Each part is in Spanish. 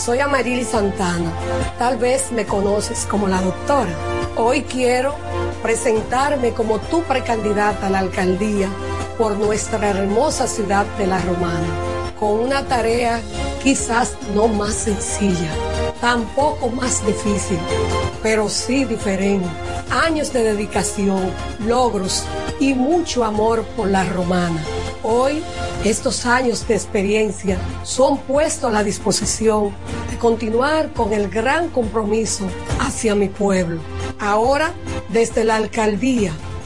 Soy Amarili Santana. Tal vez me conoces como la doctora. Hoy quiero presentarme como tu precandidata a la alcaldía por nuestra hermosa ciudad de La Romana, con una tarea quizás no más sencilla, tampoco más difícil, pero sí diferente. Años de dedicación, logros y mucho amor por La Romana. Hoy, estos años de experiencia son puestos a la disposición de continuar con el gran compromiso hacia mi pueblo. Ahora, desde la alcaldía,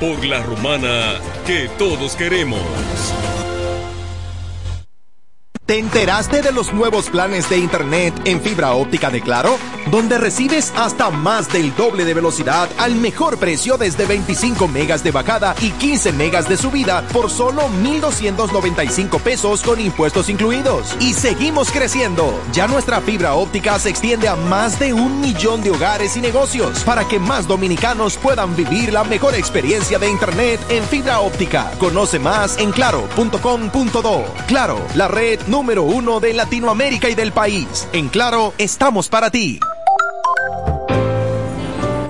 por la romana que todos queremos. ¿Te enteraste de los nuevos planes de Internet en fibra óptica de Claro? Donde recibes hasta más del doble de velocidad al mejor precio desde 25 megas de bajada y 15 megas de subida por solo 1,295 pesos con impuestos incluidos. Y seguimos creciendo. Ya nuestra fibra óptica se extiende a más de un millón de hogares y negocios para que más dominicanos puedan vivir la mejor experiencia de Internet en fibra óptica. Conoce más en claro.com.do. Claro, la red número uno de Latinoamérica y del país. En Claro, estamos para ti.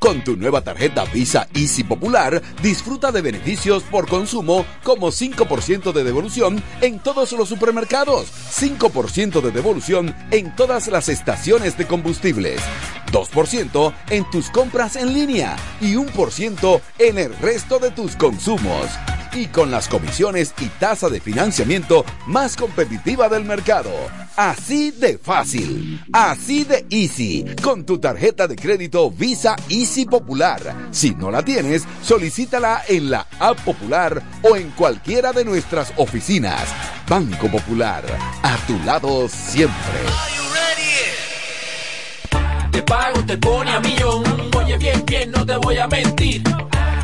Con tu nueva tarjeta Visa Easy Popular, disfruta de beneficios por consumo como 5% de devolución en todos los supermercados, 5% de devolución en todas las estaciones de combustibles, 2% en tus compras en línea y 1% en el resto de tus consumos. Y con las comisiones y tasa de financiamiento más competitiva del mercado. Así de fácil, así de easy, con tu tarjeta de crédito Visa Easy Popular. Si no la tienes, solicítala en la App Popular o en cualquiera de nuestras oficinas. Banco Popular, a tu lado siempre. Te pago, te pone a millón. Oye, bien, bien, no te voy a mentir.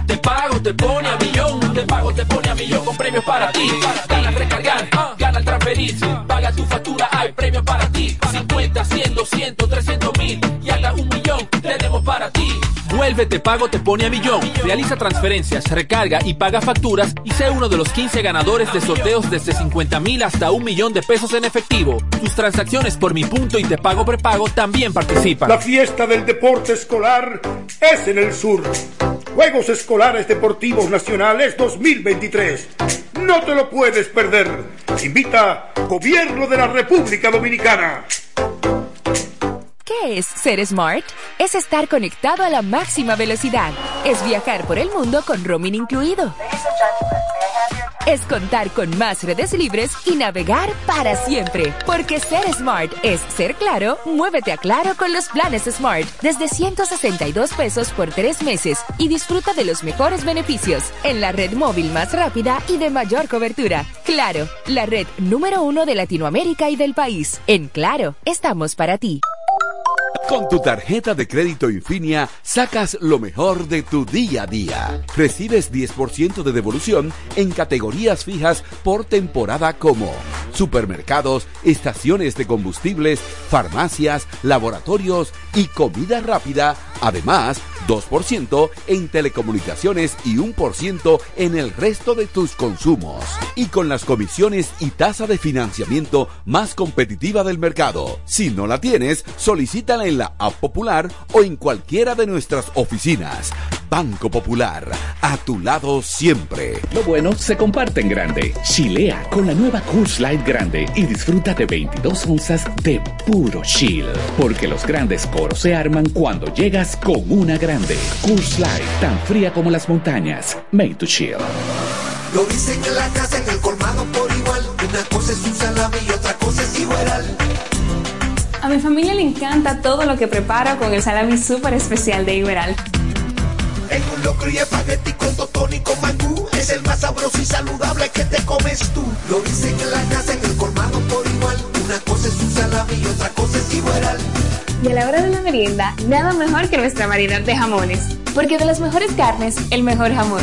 Te pago, te pone a millón. Te pago, te pone a millón con premios para ti. Gana recargar, gana transferir. Paga tu factura, hay premios para ti. 50, 100, 200, 300 mil. Y hasta un millón tenemos para ti. Vuelve Te Pago Te Pone a Millón. Realiza transferencias, recarga y paga facturas y sé uno de los 15 ganadores de sorteos desde 50 mil hasta un millón de pesos en efectivo. Tus transacciones por Mi Punto y Te Pago Prepago también participan. La fiesta del deporte escolar es en el sur. Juegos Escolares Deportivos Nacionales 2023. No te lo puedes perder. Invita Gobierno de la República Dominicana. ¿Qué es ser smart? Es estar conectado a la máxima velocidad. Es viajar por el mundo con roaming incluido. es contar con más redes libres y navegar para siempre. Porque ser smart es ser claro, muévete a claro con los planes Smart desde 162 pesos por tres meses y disfruta de los mejores beneficios en la red móvil más rápida y de mayor cobertura. Claro, la red número uno de Latinoamérica y del país. En Claro, estamos para ti. Con tu tarjeta de crédito Infinia sacas lo mejor de tu día a día. Recibes 10% de devolución en categorías fijas por temporada como supermercados, estaciones de combustibles, farmacias, laboratorios y comida rápida. Además, 2% en telecomunicaciones y 1% en el resto de tus consumos. Y con las comisiones y tasa de financiamiento más competitiva del mercado. Si no la tienes, solicítala en la App Popular o en cualquiera de nuestras oficinas. Banco Popular, a tu lado siempre. Lo bueno se comparte en grande. Chilea con la nueva Coors Light Grande y disfruta de 22 onzas de puro chill. Porque los grandes coros se arman cuando llegas con una grande. Coors Light, tan fría como las montañas. Made to chill. Lo dicen en la casa, en el colmado por igual. Una cosa es un salami y otra cosa es igual. A mi familia le encanta todo lo que preparo con el salami súper especial de Iberal. En un locro y espagueti con totón y mangú. Es el más sabroso y saludable que te comes tú. Lo dicen en la casa, en el colmado por igual. Una cosa es un salami y otra cosa es igual. Y a la hora de la merienda, nada mejor que nuestra variedad de jamones. Porque de las mejores carnes, el mejor jamón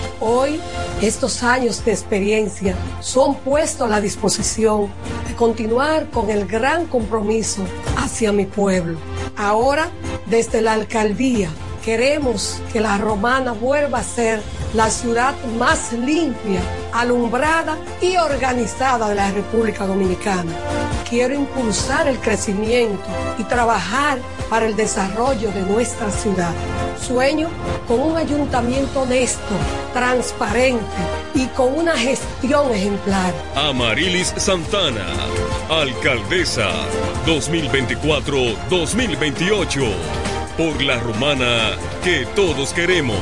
Hoy estos años de experiencia son puestos a la disposición de continuar con el gran compromiso hacia mi pueblo. Ahora, desde la alcaldía, queremos que la romana vuelva a ser la ciudad más limpia, alumbrada y organizada de la República Dominicana. Quiero impulsar el crecimiento y trabajar para el desarrollo de nuestra ciudad. Sueño con un ayuntamiento honesto, transparente y con una gestión ejemplar. Amarilis Santana, alcaldesa 2024-2028. Por la romana que todos queremos.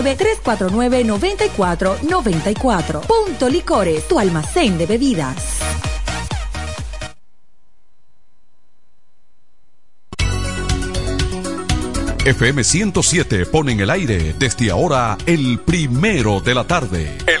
809-349-9494. Punto Licores, tu almacén de bebidas. FM 107 pone en el aire desde ahora el primero de la tarde. El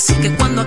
Así que cuando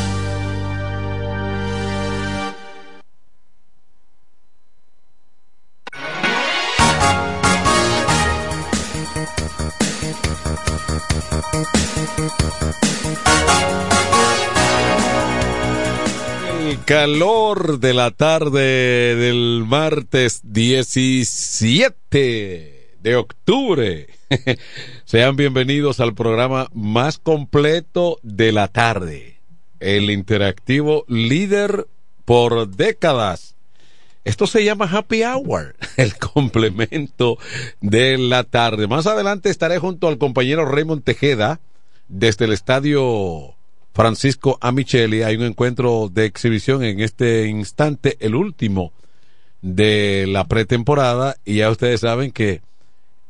De la tarde del martes 17 de octubre. Sean bienvenidos al programa más completo de la tarde. El interactivo líder por décadas. Esto se llama Happy Hour, el complemento de la tarde. Más adelante estaré junto al compañero Raymond Tejeda desde el estadio Francisco Amicheli. Hay un encuentro de exhibición en este instante, el último de la pretemporada. Y ya ustedes saben que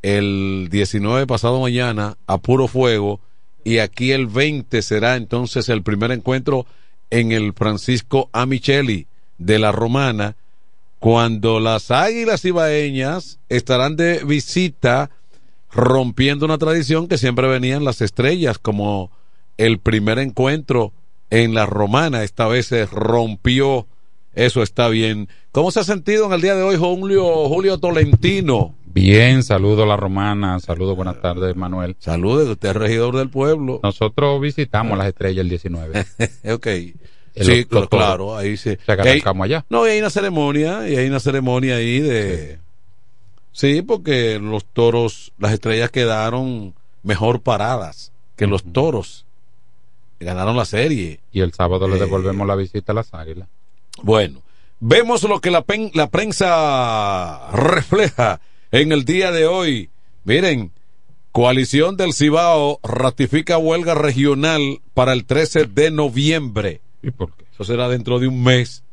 el 19 pasado mañana, a puro fuego, y aquí el 20 será entonces el primer encuentro en el Francisco Amicheli de la Romana, cuando las águilas ibaeñas estarán de visita rompiendo una tradición que siempre venían las estrellas como el primer encuentro en la romana. Esta vez se rompió. Eso está bien. ¿Cómo se ha sentido en el día de hoy Julio, Julio Tolentino? Bien, saludo a la romana, saludo, buenas tardes, Manuel. Saludos, usted es regidor del pueblo. Nosotros visitamos las estrellas el 19. ok. El- sí, claro, ahí sí. O sea, que Y ahí- arrancamos allá. No, y hay una ceremonia, y hay una ceremonia ahí de... Sí, porque los toros, las estrellas quedaron mejor paradas que los toros. Ganaron la serie. Y el sábado le Eh, devolvemos la visita a las águilas. Bueno, vemos lo que la, pen- la prensa refleja en el día de hoy. Miren, Coalición del Cibao ratifica huelga regional para el 13 de noviembre. ¿Y por qué? Eso será dentro de un mes.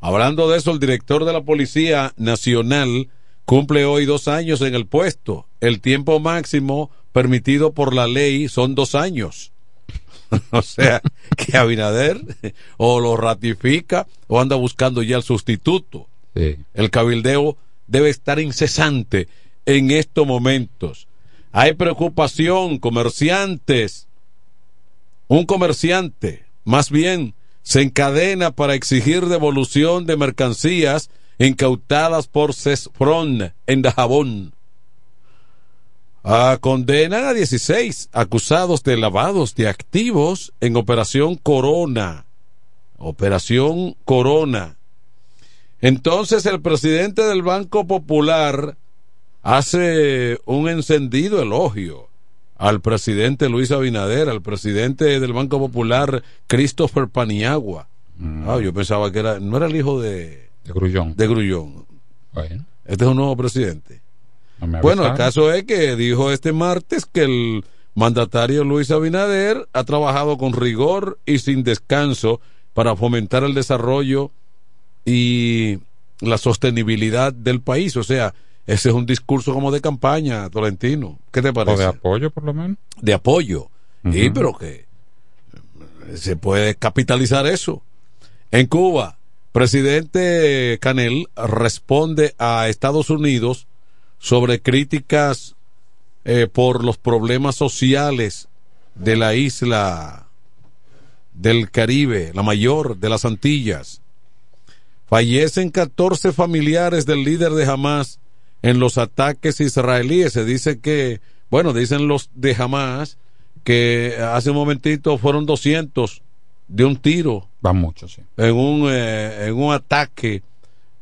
Hablando de eso, el director de la Policía Nacional cumple hoy dos años en el puesto. El tiempo máximo permitido por la ley son dos años. o sea, que Abinader o lo ratifica o anda buscando ya el sustituto. Sí. El cabildeo debe estar incesante en estos momentos. Hay preocupación, comerciantes. Un comerciante, más bien, se encadena para exigir devolución de mercancías incautadas por CESFRON en Dajabón. Ah, condenan a 16 acusados de lavados de activos en Operación Corona. Operación Corona. Entonces el presidente del Banco Popular hace un encendido elogio al presidente Luis Abinader, al presidente del Banco Popular Christopher Paniagua. Ah, yo pensaba que era, no era el hijo de, De Grullón. de Grullón. Bueno, Este es un nuevo presidente. No Bueno, el caso es que dijo este martes que el mandatario Luis Abinader ha trabajado con rigor y sin descanso para fomentar el desarrollo y la sostenibilidad del país. O sea, ese es un discurso como de campaña, Tolentino. ¿Qué te O parece? de apoyo, por lo menos. de apoyo. Sí, pero que se puede capitalizar eso. En Cuba, presidente Canel responde a Estados Unidos sobre críticas eh, por los problemas sociales de la isla del Caribe, la mayor de las Antillas. Fallecen 14 familiares del líder de Hamas en los ataques israelíes. Se dice que, bueno, dicen los de Hamas que hace un momentito fueron 200 de un tiro Van muchos, sí. en un, eh, en un ataque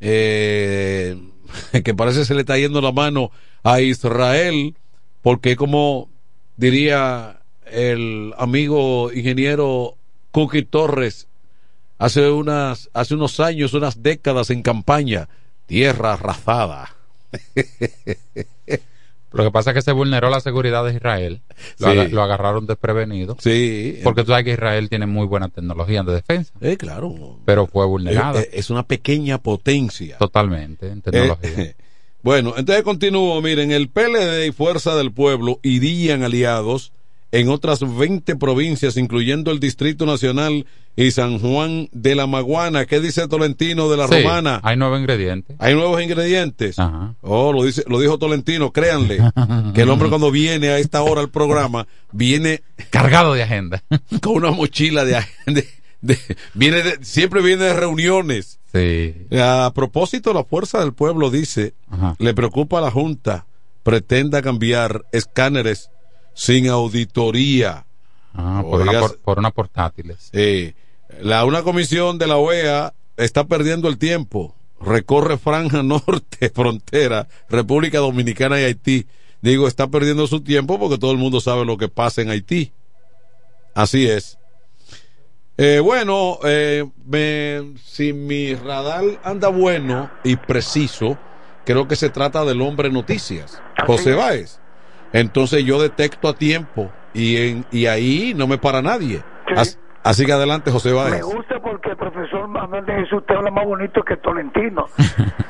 eh, que parece se le está yendo la mano a Israel, porque como diría el amigo ingeniero Cookie Torres, hace unas, hace unos años, unas décadas en campaña, tierra arrasada. Lo que pasa es que se vulneró la seguridad de Israel. Lo, Sí. lo agarraron desprevenido. Sí. Porque tú sabes que Israel tiene muy buena tecnología de defensa. Eh, claro. Pero fue vulnerada. Es una pequeña potencia. Totalmente, en tecnología. Eh, bueno, entonces continúo. Miren, el PLD y Fuerza del Pueblo irían aliados en otras 20 provincias, incluyendo el Distrito Nacional y San Juan de la Maguana. ¿Qué dice Tolentino de la Sí, Romana? Hay nuevos ingredientes. Hay nuevos ingredientes. Oh, lo dice, lo dijo Tolentino, créanle, que el hombre cuando viene a esta hora al programa, viene cargado de agenda. Con una mochila de, de- viene de- siempre viene de reuniones. Sí. A propósito, la fuerza del pueblo dice, le preocupa a la Junta, pretenda cambiar escáneres sin auditoría. Ah, por, una, por, por una portátiles. Sí. La, una comisión de la OEA está perdiendo el tiempo. Recorre franja norte, frontera, República Dominicana y Haití. Digo, está perdiendo su tiempo porque todo el mundo sabe lo que pasa en Haití. Así es. Eh, bueno, eh, me- si mi radar anda bueno y preciso, creo que se trata del hombre noticias, José Báez. Entonces yo detecto a tiempo y, en, y ahí no me para nadie. As- así que adelante, José Me Báez. gusta profesor Manuel de Jesús te habla más bonito que Tolentino.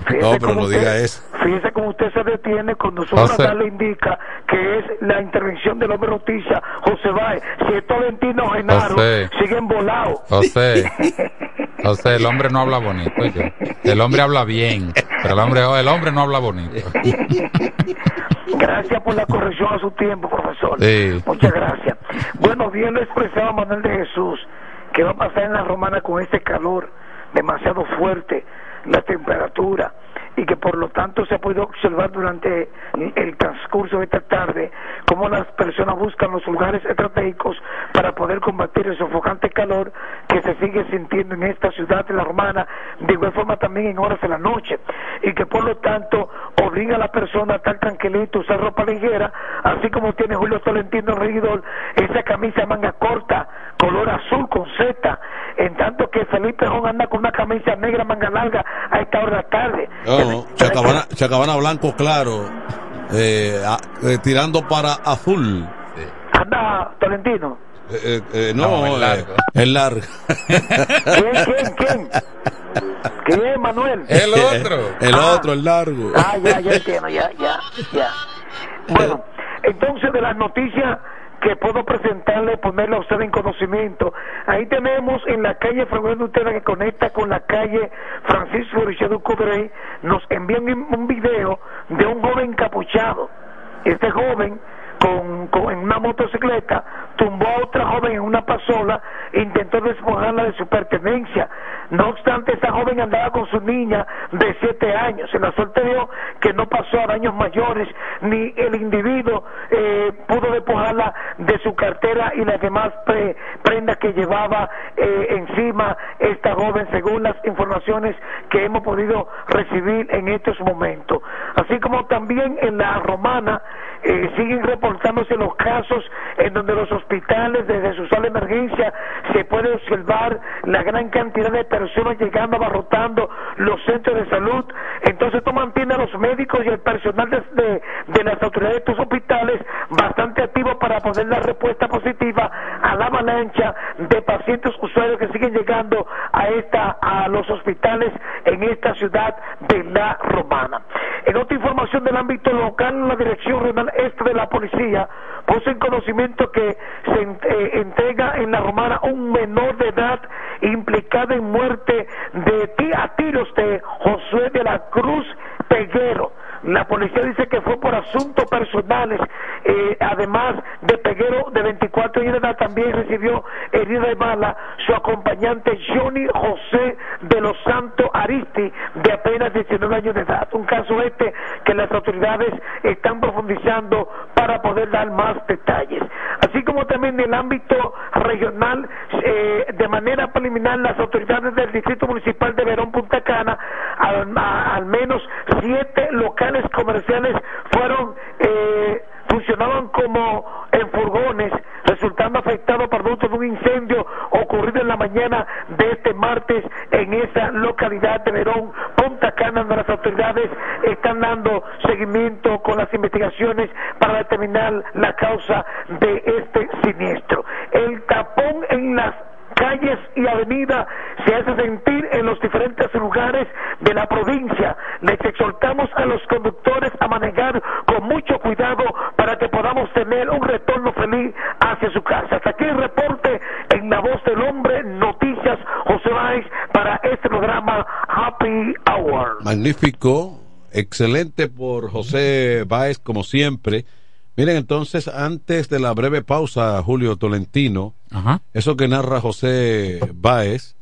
Fíjese No, pero no usted- diga eso. Fíjese cómo usted se detiene cuando su radar le indica que es la intervención del hombre noticia, José Báez. Si es Tolentino Genaro, José. siguen volados. José, José, el hombre no habla bonito. oye. El hombre habla bien, pero el hombre, el hombre no habla bonito. Gracias por la corrección a su tiempo, profesor. Sí. Muchas gracias. Bueno, bien lo expresaba Manuel de Jesús, que va a pasar en la romana con este calor demasiado fuerte, la temperatura, y que por lo tanto se ha podido observar durante el transcurso de esta tarde cómo las personas buscan los lugares estratégicos para poder combatir el sofocante calor que se sigue sintiendo en esta ciudad de la romana, de igual forma también en horas de la noche, y que por lo tanto obliga a la persona a estar tranquilito, usar ropa ligera, así como tiene Julio Tolentino regidor, esa camisa manga corta, color azul con Z, en tanto que Felipe Jón anda con una camisa negra manga larga a esta hora de la tarde. No, Chacabana, Chacabana Blanco Claro, eh, a- eh, tirando para azul. Anda, Tolentino. Eh, eh, eh, no, No, el eh, largo. el largo. ¿Quién, quién, quién? ¿Quién, Manuel? El otro. El Ah. otro, el largo. Ah, ya, ya entiendo, ya, ya, ya. Bueno, entonces de las noticias que puedo presentarle, ponerle a usted en conocimiento, ahí tenemos en la calle Fernando Utera que conecta con la calle Francisco Richard nos envían un video de un joven encapuchado. Este joven con, con- en una motocicleta tumbó a otra joven en una pasola e intentó despojarla de su pertenencia. No obstante, esa joven andaba con su niña de siete años. En la suerte que no pasó a daños mayores, ni el individuo eh, pudo despojarla de su cartera y las demás pre- prendas que llevaba eh, encima esta joven, según las informaciones que hemos podido recibir en estos momentos. Así como también en la romana eh, siguen reportándose los casos en donde los hospitales desde su sala de emergencia se puede observar la gran cantidad de personas llegando abarrotando los centros de salud entonces esto mantiene a los médicos y el personal de, las autoridades de estos hospitales bastante activos para poder dar respuesta positiva a la avalancha de pacientes usuarios que siguen llegando a esta a los hospitales en esta ciudad de la Romana. En otra información del ámbito local, la Dirección Regional Este de la Policía puso en conocimiento que se eh, entrega en la Romana un menor de edad implicado en muerte de ti a tiros de Josué de la Cruz Peguero. La policía dice que fue por asuntos personales. Eh, además de Peguero, de 24 años de edad, también recibió herida de bala su acompañante Johnny José de los Santos Aristi, de apenas 19 años de edad. Un caso este que las autoridades están profundizando para poder dar más detalles. Así como también en el ámbito regional, eh, de manera preliminar, las autoridades del Distrito Municipal de Verón Punta Cana, al, al menos siete comerciales fueron eh, funcionaban como en furgones, resultando afectados producto de un incendio ocurrido en la mañana de este martes en esa localidad de Verón, Punta Cana, donde las autoridades están dando seguimiento con las investigaciones para determinar la causa de este siniestro. El tapón en las calles y avenidas se hace sentir en los diferentes lugares de la provincia. Les exhortamos a los conductores a manejar con mucho cuidado para que podamos tener un retorno feliz a hacia su casa. Hasta aquí el reporte en la voz del hombre, noticias José Báez para este programa Happy Hour. Magnífico, excelente por José Báez, como siempre. Miren, entonces, antes de la breve pausa, Julio Tolentino, eso que narra José Báez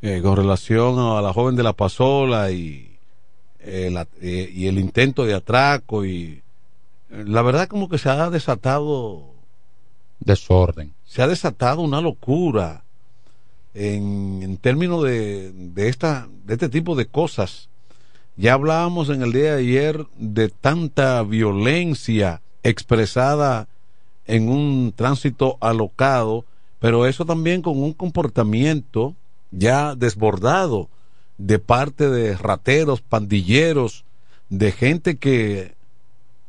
eh, con relación a la joven de la Pasola y, eh, la- eh, y el intento de atraco y eh, la verdad como que se ha desatado Desorden. se ha desatado una locura en, en términos de, de, esta, de este tipo de cosas. Ya hablábamos en el día de ayer de tanta violencia expresada en un tránsito alocado, pero eso también con un comportamiento ya desbordado de parte de rateros, pandilleros, de gente que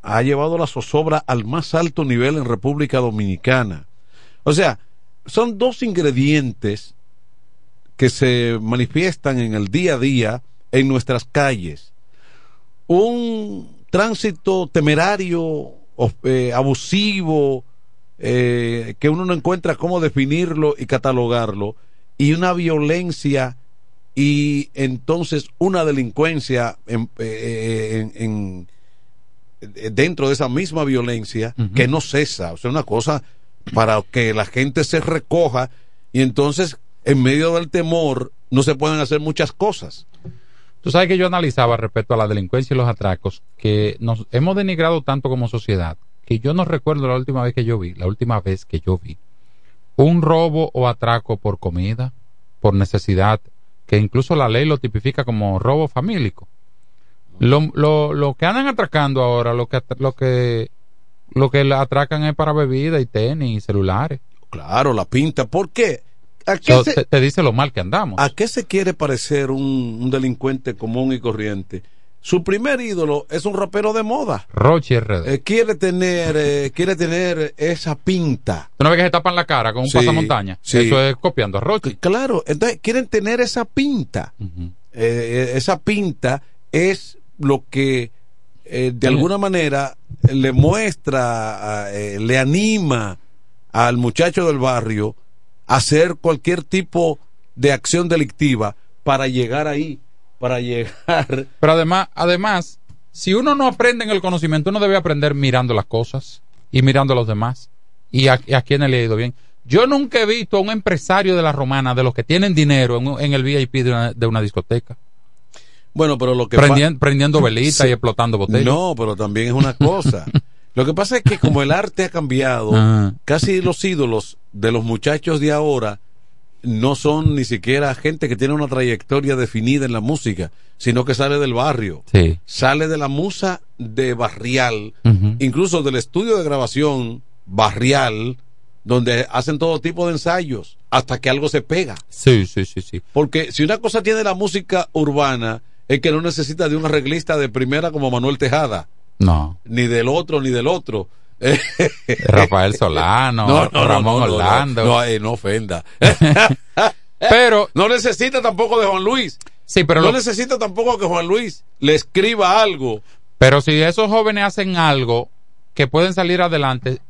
ha llevado la zozobra al más alto nivel en República Dominicana. O sea, son dos ingredientes que se manifiestan en el día a día en nuestras calles. Un tránsito temerario, eh, abusivo, eh, que uno no encuentra cómo definirlo y catalogarlo, y una violencia y entonces una delincuencia en- eh, en- en, dentro de esa misma violencia que no cesa. O sea, una cosa para que la gente se recoja y entonces en medio del temor no se pueden hacer muchas cosas. Tú sabes que yo analizaba respecto a la delincuencia y los atracos que nos hemos denigrado tanto como sociedad que yo no recuerdo la última vez que yo vi, la última vez que yo vi un robo o atraco por comida, por necesidad, que incluso la ley lo tipifica como robo famílico. Lo, lo, lo que andan atracando ahora, lo que lo que lo que atracan es para bebida y tenis y celulares. Claro, la pinta. ¿Por qué? ¿A qué, So, se, te, te dice lo mal que andamos. a qué se quiere parecer un, un delincuente común y corriente? Su primer ídolo es un rapero de moda. Rochi RD. Eh, quiere tener eh, quiere tener esa pinta. ¿Tú no ves que se tapan la cara con un Sí, pasamontaña? sí. Eso es copiando a Rochi. Claro, entonces quieren tener esa pinta. Eh, esa pinta es lo que de alguna manera le muestra, le anima al muchacho del barrio a hacer cualquier tipo de acción delictiva para llegar ahí, para llegar. Pero además, además, si uno no aprende en el conocimiento, uno debe aprender mirando las cosas y mirando a los demás. Y a, a quienes le ha ido bien. Yo nunca he visto a un empresario de la romana, de los que tienen dinero en, en el VIP de una, de una discoteca, Bueno, pero lo que Prendien- pa- prendiendo velitas Sí. y explotando botellas. No, pero también es una cosa. Lo que pasa es que como el arte ha cambiado, Ajá. casi los ídolos de los muchachos de ahora no son ni siquiera gente que tiene una trayectoria definida en la música, sino que sale del barrio, Sí. sale de la musa de barrial, incluso del estudio de grabación barrial, donde hacen todo tipo de ensayos hasta que algo se pega. Sí, sí, sí, sí. Porque si una cosa tiene la música urbana, es que no necesita de un arreglista de primera como Manuel Tejada, No. ni del otro, ni del otro. Rafael Solano, Ramón Orlando. No, eh, no ofenda. Pero. No necesita tampoco de Juan Luis. Sí, pero no lo- necesita tampoco que Juan Luis le escriba algo. Pero si esos jóvenes hacen algo que pueden salir adelante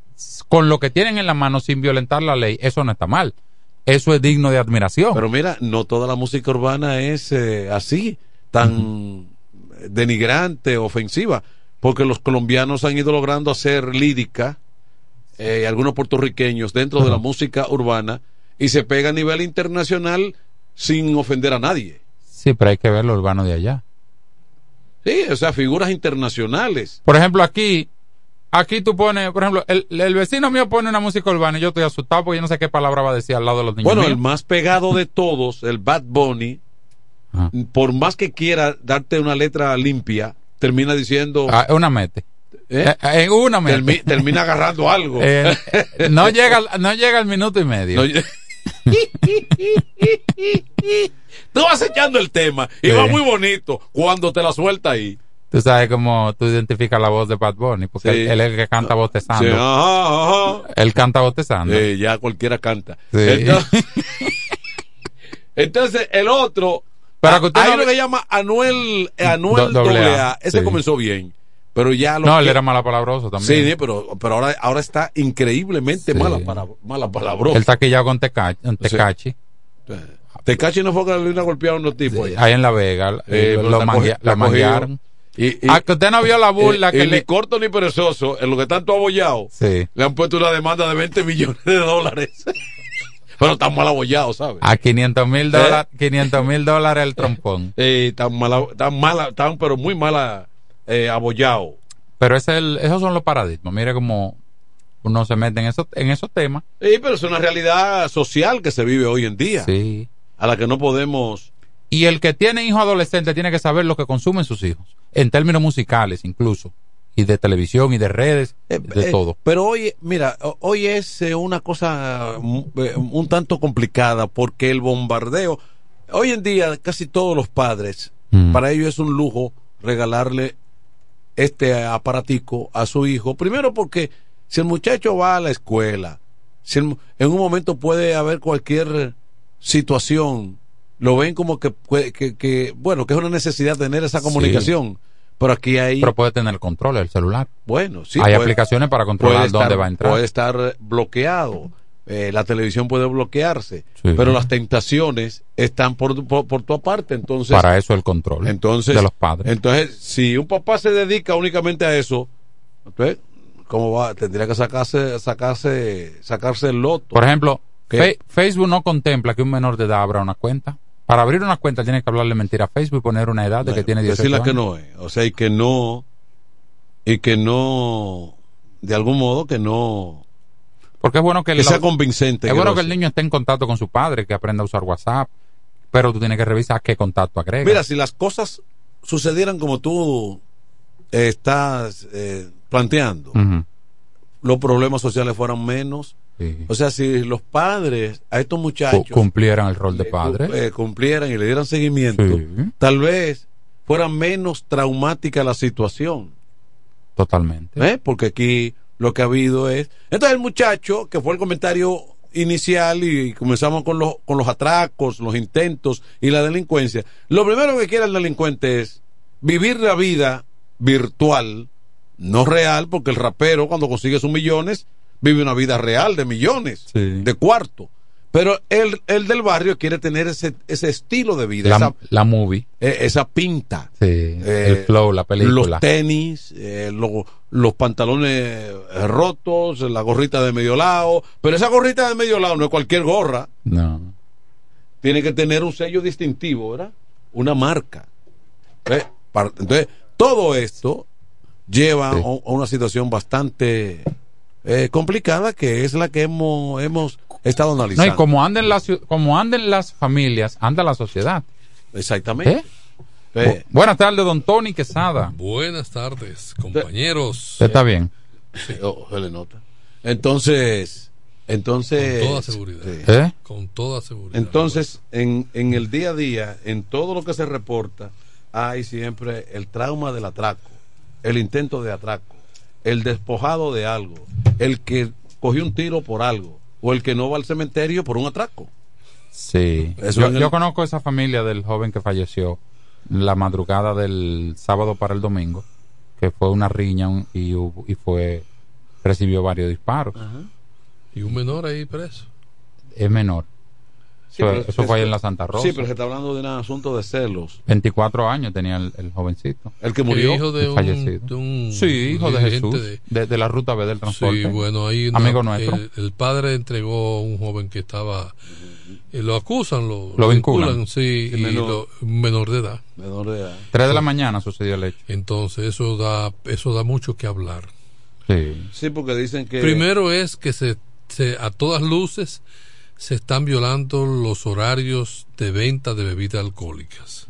con lo que tienen en la mano sin violentar la ley, eso no está mal. Eso es digno de admiración. Pero mira, no toda la música urbana es eh, así, tan denigrante, ofensiva, porque los colombianos han ido logrando hacer lírica, eh, algunos puertorriqueños dentro de la música urbana, y se pega a nivel internacional sin ofender a nadie. Sí, pero hay que ver lo urbano de allá. Sí, o sea, figuras internacionales. Por ejemplo, aquí, aquí tú pones, por ejemplo, el, el vecino mío pone una música urbana y yo estoy asustado porque yo no sé qué palabra va a decir al lado de los niños. Bueno, míos. el más pegado de todos, el Bad Bunny, por más que quiera darte una letra limpia, termina diciendo... Ah, una mete. ¿Eh? Eh, eh, una mete. Termi- termina agarrando algo. Eh, no llega no llega al minuto y medio. No Tú vas echando el tema y Sí. va muy bonito cuando te la suelta ahí. Tú sabes cómo tú identificas la voz de Bad Bunny, porque Sí. él, él es el que canta bostezando. Sí, ajá, ajá. Él canta bostezando. Sí, ya cualquiera canta. Entonces, el otro, Pero que usted hay no uno que llama Anuel, Anuel Do- Ese sí. comenzó bien. Pero ya lo No, él era malapalabroso también. Sí, pero, pero ahora, ahora está increíblemente Sí. mala, para, mala palabrosa. Él está quillado con Tecachi. en Tecachi. Tecachi no fue que le golpearon los tipos allá. Ahí en La Vega. Eh, eh, lo, lo manguearon. Y, y- Ah, que usted no vio la burla eh, que y le- ni corto ni perezoso, en lo que tanto abollado, Sí. le han puesto una demanda de 20 millones de dólares. pero tan mal abollado, ¿sabes? A 500 mil ¿Eh? dólares, 500 mil dólares el trompón. Eh, tan mala, tan mala, tan pero muy mala eh, abollado. Pero ese es el- esos son los paradigmas. Mire cómo uno se mete en esos, en esos temas. Sí, pero es una realidad social que se vive hoy en día. Sí. A la que no podemos. Y el que tiene hijos adolescentes tiene que saber lo que consumen sus hijos. En términos musicales incluso. Y de televisión y de redes, de Eh, todo. Pero hoy, mira, hoy es eh, una cosa mm, eh, un tanto complicada porque el bombardeo, hoy en día casi todos los padres, Mm. para ellos es un lujo regalarle este aparatico a su hijo. Primero porque si el muchacho va a la escuela, si el en un momento puede haber cualquier situación, lo ven como que, que, que, bueno, que es una necesidad tener esa comunicación. Pero aquí hay... Pero puede tener control el celular. Bueno, sí. Hay puede- aplicaciones para controlar estar- dónde va a entrar. Puede estar bloqueado. Eh, la televisión puede bloquearse. Sí. Pero las tentaciones están por, tu- por, por tu aparte. Entonces, para eso el control entonces, de los padres. Entonces, si un papá se dedica únicamente a eso, entonces, ¿cómo va? Tendría que sacarse, sacarse, sacarse el loto. Por ejemplo, Facebook no contempla que un menor de edad abra una cuenta. Para abrir una cuenta tiene que hablarle mentira a Facebook y poner una edad de que tiene 18 Decirle años. que no es. O sea, y que no, y que no, de algún modo que no, Porque es bueno que, que la- sea convincente. es bueno lo que el niño esté en contacto con su padre, que aprenda a usar WhatsApp, pero tú tienes que revisar qué contacto agrega. Mira, si las cosas sucedieran como tú eh, estás eh, planteando, los problemas sociales fueran menos. Sí. O sea, si los padres a estos muchachos cumplieran el rol de padre. eh, cumplieran y le dieran seguimiento, Sí. tal vez fuera menos traumática la situación. Totalmente. ¿eh? Porque aquí lo que ha habido es... Entonces el muchacho, que fue el comentario inicial y comenzamos con los, con los atracos, los intentos y la delincuencia, lo primero que quiere el delincuente es vivir la vida virtual, no real, porque el rapero cuando consigue sus millones vive una vida real de millones, de cuarto. Pero el, el del barrio quiere tener ese, ese estilo de vida, La, esa, la movie. eh, esa pinta. Sí, Eh, el flow, la película. Los tenis, eh, lo- los pantalones eh, rotos, la gorrita de medio lado. Pero esa gorrita de medio lado no es cualquier gorra. No. Tiene que tener un sello distintivo, ¿verdad? Una marca. Entonces, todo esto lleva a a una situación bastante eh, complicada que es la que hemos, hemos estado No, analizando. y como anden las, como anden las familias, anda la sociedad. Exactamente. ¿Eh? Eh, Bu- Buenas tardes, don Tony Quesada. Buenas tardes, compañeros. ¿Usted está bien? Sí, oh, se le nota. Entonces, entonces. Con toda seguridad. sí. ¿Eh? Con toda seguridad. Entonces, en, en el día a día, en todo lo que se reporta, hay siempre el trauma del atraco, el intento de atraco, el despojado de algo, el que cogió un tiro por algo, o el que no va al cementerio por un atraco. Sí. Eso Yo, en el- yo conozco esa familia del joven que falleció la madrugada del sábado para el domingo, que fue una riña un- y, hubo- y fue recibió varios disparos. Y un menor ahí preso. Es menor. Sí, eso pero- eso fue ahí en la Santa Rosa. Sí, pero se está hablando de un asunto de celos. 24 años tenía el, el jovencito. El que murió. hijo de El un- fallecido. de un sí, hijo de Jesús. de- De, de la ruta B del transporte. Sí, bueno, ahí una- Amigo nuestro. El, el padre entregó a un joven que estaba. eh, lo acusan, lo, Lo vinculan. sí, Sí, y menor. lo- menor de edad. Menor de edad. 3 de la mañana sucedió el hecho. Entonces, eso da, eso da mucho que hablar. Sí. Sí, porque dicen que. Primero es que se, se- a todas luces se están violando los horarios de venta de bebidas alcohólicas.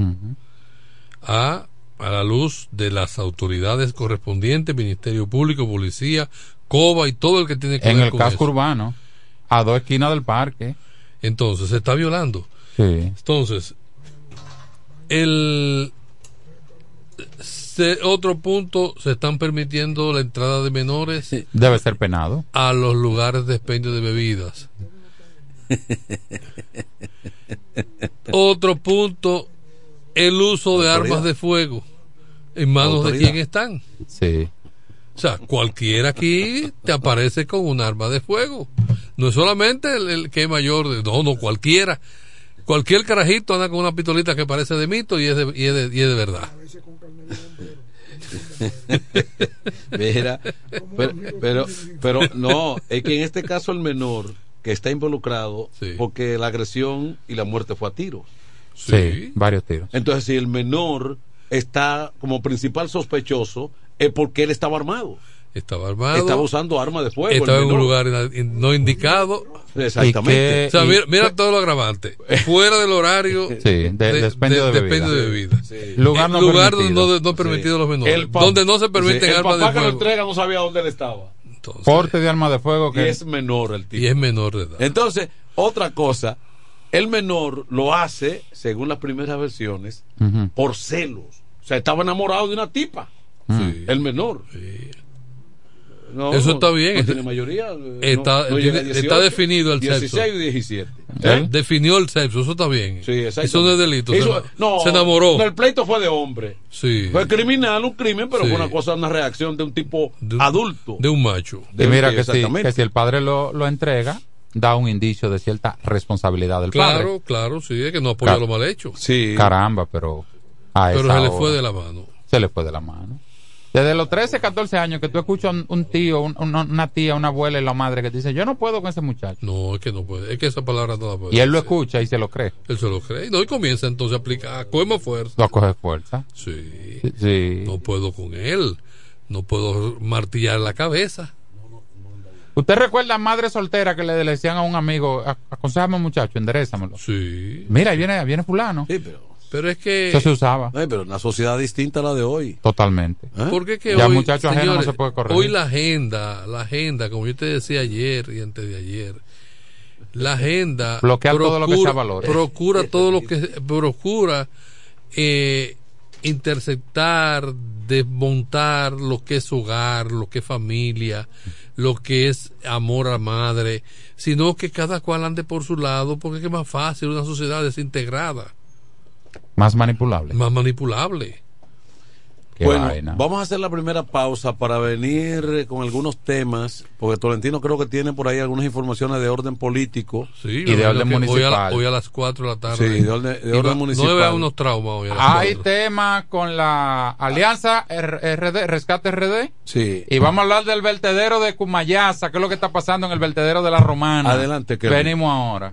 A, a la luz de las autoridades correspondientes, Ministerio Público, Policía, COBA y todo el que tiene que En ver el con casco eso. urbano, a dos esquinas del parque. Entonces, se está violando. Sí. Entonces, el se- otro punto, se están permitiendo la entrada de menores Debe ser penado. a los lugares de expendio de bebidas. Otro punto, el uso de Autoridad. armas de fuego. ¿En manos de quién están? Sí. O sea, cualquiera aquí te aparece con un arma de fuego. No es solamente el, el que es mayor, de, no, no, cualquiera. Cualquier carajito anda con una pistolita que parece de mito y es de, y es de, y es de verdad. Mira, pero, pero, pero no, es que en este caso el menor que está involucrado, porque la agresión y la muerte fue a tiros. Sí, varios tiros. Entonces, si el menor está como principal sospechoso, es porque él estaba armado. Estaba armado. Estaba usando arma de fuego. el Estaba en un lugar no indicado. Exactamente. O sea, mira, mira todo lo agravante. Fuera del horario Sí, de- de expendio de bebida. expendio de bebida. Lugar El no lugar permitido. donde no, no permitido a los menores. El donde no se permiten Sí, el armas de papá que lo fuego. entrega no sabía dónde él estaba. Porte de arma de fuego Y que es menor el tipo. Y es menor de edad. Entonces, otra cosa, el menor lo hace, según las primeras versiones, por celos. O sea, estaba enamorado de una tipa. Sí. El menor. No, Eso está bien. No tiene mayoría. eh, Está, no- no llega a tiene- 18, está definido el 16 sexo. y 17. ¿Eh? Definió el sexo, eso está bien. Sí. Eso no es delito. Eso- se, no, se enamoró. no, el pleito fue de hombre. Sí. Fue criminal, un crimen, pero Sí. fue una cosa, una reacción de un tipo adulto. De un macho. Y mira que, si, exactamente. que si el padre lo, lo entrega, da un indicio de cierta responsabilidad del Claro, padre. claro, sí, es que no apoya lo mal hecho. Sí. Caramba, pero. a Pero esa se le hora fue de la mano. Se le fue de la mano. Desde los 13, 14 años que tú escuchas un, un tío, un- un- una tía, una abuela y la madre que te dice, yo no puedo con ese muchacho. No, es que no puede. Es que esa palabra no la puede. Y él lo escucha y se lo cree. Él se lo cree. No, y comienza entonces a aplicar. A coger más fuerza. Lo coge fuerza. Sí. Sí. No puedo con él. No puedo martillar la cabeza. ¿Usted recuerda a madre soltera que le, decían a un amigo, "A- aconsejame muchacho, enderezamelo? Sí. Mira, ahí viene, ahí viene fulano. Sí, pero, Pero es que. Eso se usaba. Ay, pero una sociedad distinta a la de hoy. Totalmente. ¿Eh? Porque es que Ya hoy, muchacho ajeno no señores, se puede corregir. Hoy la agenda, la agenda, como yo te decía ayer y antes de ayer, la agenda Bloquear todo lo que sea valor. Procura todo lo que procura eh, interceptar, desmontar lo que es hogar, lo que es familia, lo que es amor a madre, sino que cada cual ande por su lado, porque es que es más fácil una sociedad desintegrada, Más manipulable. más manipulable. Qué bueno, vaina. vamos a hacer la primera pausa para venir con algunos temas, porque Tolentino creo que tiene por ahí algunas informaciones de orden político. Sí, Y de orden que Hoy a, municipal. la- hoy a las 4 de la tarde. Sí, de orden- de orden va- municipal. No vea unos traumas hoy a las Hay 4. tema con la Alianza RD, Rescate RD. Sí. Y vamos a hablar del vertedero de Cumayasa, qué es lo que está pasando en el vertedero de la Romana. Adelante, que Venimos ahora.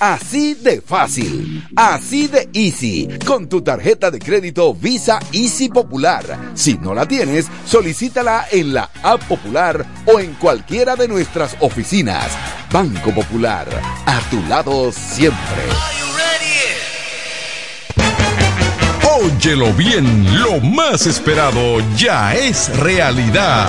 Así de fácil, así de easy, con tu tarjeta de crédito Visa Easy Popular. Si no la tienes, solicítala en la App Popular o en cualquiera de nuestras oficinas. Banco Popular, a tu lado siempre. Óyelo bien, lo más esperado ya es realidad.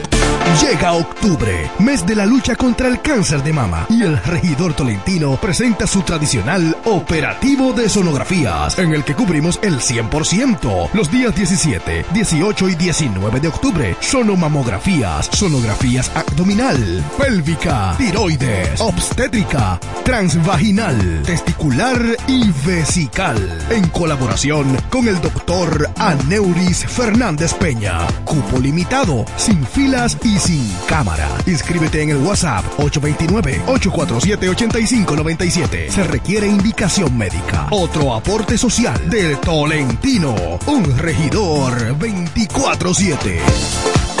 Llega octubre, mes de la lucha contra el cáncer de mama, y el regidor tolentino presenta su tradicional operativo de sonografías, en el que cubrimos el 100%. Los días 17, 18 y 19 de octubre, sonomamografías, sonografías abdominal, pélvica, tiroides, obstétrica, transvaginal, testicular y vesical, en colaboración con el doctor Aneuris Fernández Peña. Cupo limitado, sin filas y sin cámara. Inscríbete en el WhatsApp 829-847-8597. Se requiere indicación médica. Otro aporte social del Tolentino. Un regidor 24-7.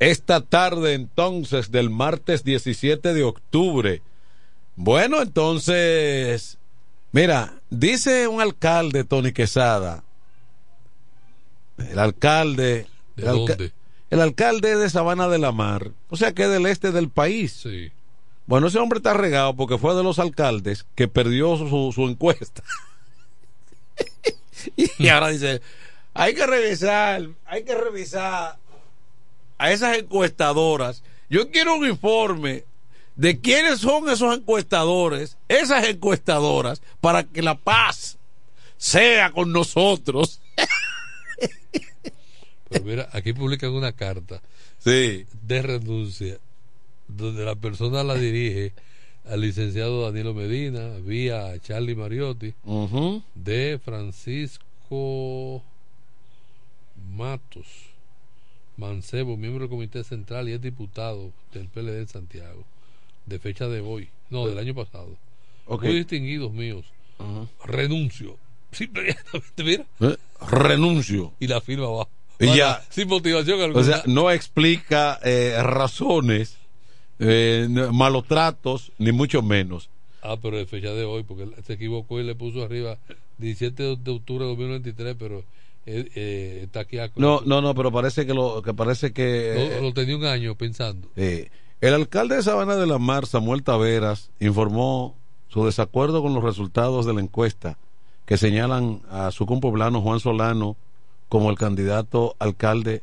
Esta tarde entonces del martes 17 de octubre. Bueno, entonces, mira, dice un alcalde, Tony Quesada, el alcalde... ¿De el, alca- dónde? el alcalde de Sabana de la Mar, o sea que del este del país. Sí. Bueno, ese hombre está regado porque fue de los alcaldes que perdió su, su encuesta. y ahora dice, hay que revisar, hay que revisar a esas encuestadoras. Yo quiero un informe de quiénes son esos encuestadores, esas encuestadoras, para que la paz sea con nosotros. Pero mira, aquí publican una carta sí. de renuncia, donde la persona la dirige al licenciado Danilo Medina, vía Charlie Mariotti, de Francisco Matos Mancebo, miembro del Comité Central y es diputado del PLD de Santiago, de fecha de hoy, no, del año pasado. Ok. Muy distinguidos míos. Renuncio. Simplemente, mira. Eh, Renuncio. Y la firma abajo. Y ya. Sin motivación alguna. O sea, no explica eh, razones, eh, malos tratos, ni mucho menos. Ah, pero de fecha de hoy, porque se equivocó y le puso arriba 17 de de octubre de 2023, pero eh, eh, No, no, no, pero parece que lo que parece que Lo, lo tenía un año pensando. eh, el alcalde de Sabana de la Mar, Samuel Taveras, informó su desacuerdo con los resultados de la encuesta que señalan a su compoblano Juan Solano como el candidato alcalde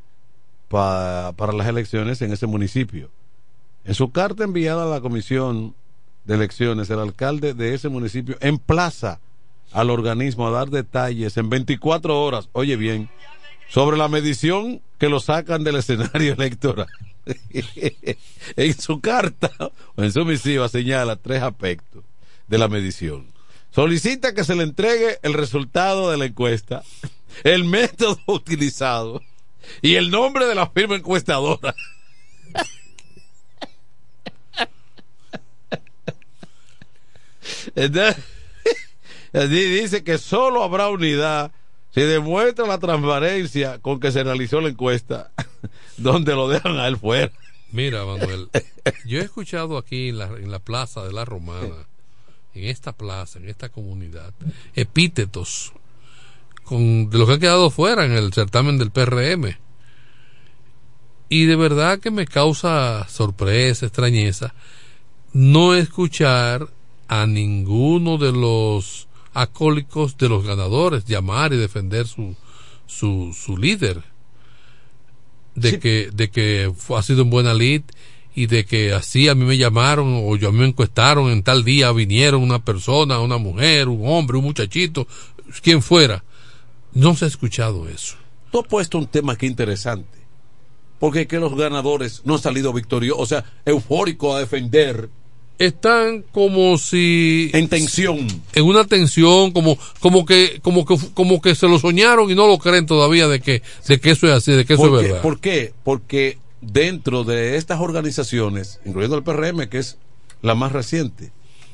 pa- para las elecciones en ese municipio. En su carta enviada a la comisión de elecciones, el alcalde de ese municipio emplaza al organismo a dar detalles en 24 horas, oye bien, sobre la medición que lo sacan del escenario electoral. en su carta o en su misiva señala tres aspectos de la medición. Solicita que se le entregue el resultado de la encuesta, el método utilizado y el nombre de la firma encuestadora. Entonces, dice que solo habrá unidad si demuestra la transparencia con que se realizó la encuesta, donde lo dejan a él fuera. Mira, Manuel, yo he escuchado aquí en la, en la plaza de la Romana, en esta plaza, en esta comunidad, epítetos de los que han quedado fuera en el certamen del PRM. Y de verdad que me causa sorpresa, extrañeza, no escuchar a ninguno de los acólicos de los ganadores llamar y defender su, su, su líder de que de que ha sido en buena lid y de que así a mí me llamaron o yo a mí me encuestaron en tal día vinieron una persona, una mujer, un hombre, un muchachito, quien fuera. No se ha escuchado eso. Tú has puesto un tema aquí interesante. Porque es que los ganadores no han salido victoriosos, o sea, eufóricos a defender. Están como si en tensión, en una tensión, como como que como que como que se lo soñaron y no lo creen todavía de que de que eso es así, de que eso ¿Por es qué? verdad. ¿Por qué? Porque dentro de estas organizaciones, incluyendo el PRM, que es la más reciente,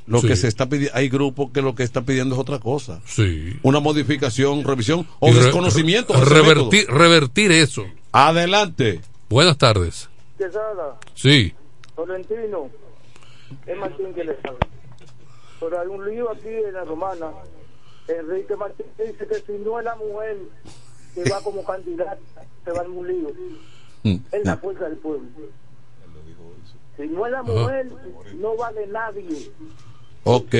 lo Sí. que se está pidiendo, hay grupos que lo que están pidiendo es otra cosa. Sí. Una modificación, revisión o Y desconocimiento. revertir método. revertir eso. Adelante. Buenas tardes. Quesada, Sí. Tolentino, es Martín que le sabe. Pero hay un lío aquí en la romana. Enrique Martín dice que si no es la mujer que va como candidata, se va en un lío. Es la fuerza del pueblo. Si no es la mujer, no vale nadie. Ok.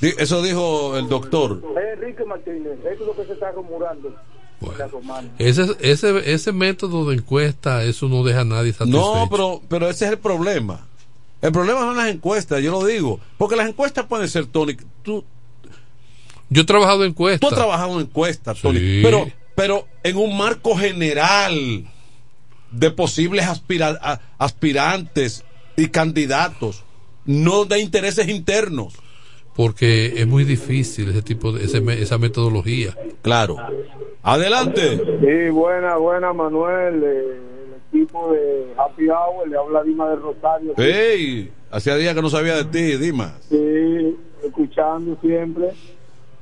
Eso dijo el doctor. Es Enrique Martínez, eso es lo que se está rumorando. en la romana. Ese, ese, ese método de encuesta, eso no deja a nadie satisfecho. No, pero, pero ese es el problema. El problema son las encuestas, yo lo digo. Porque las encuestas pueden ser, Tony. Tú, Yo he trabajado en encuestas. tú has trabajado en encuestas, Tony. Sí. Pero, pero en un marco general de posibles aspira- a- aspirantes y candidatos, no de intereses internos. Porque es muy difícil ese tipo de ese me- esa metodología. Claro. Adelante. Sí, buena, buena, Manuel. eh, equipo de Happy Hour le habla Dima de Rosario. Hey, hacía días que no sabía de ti, Dimas. Sí, escuchando siempre.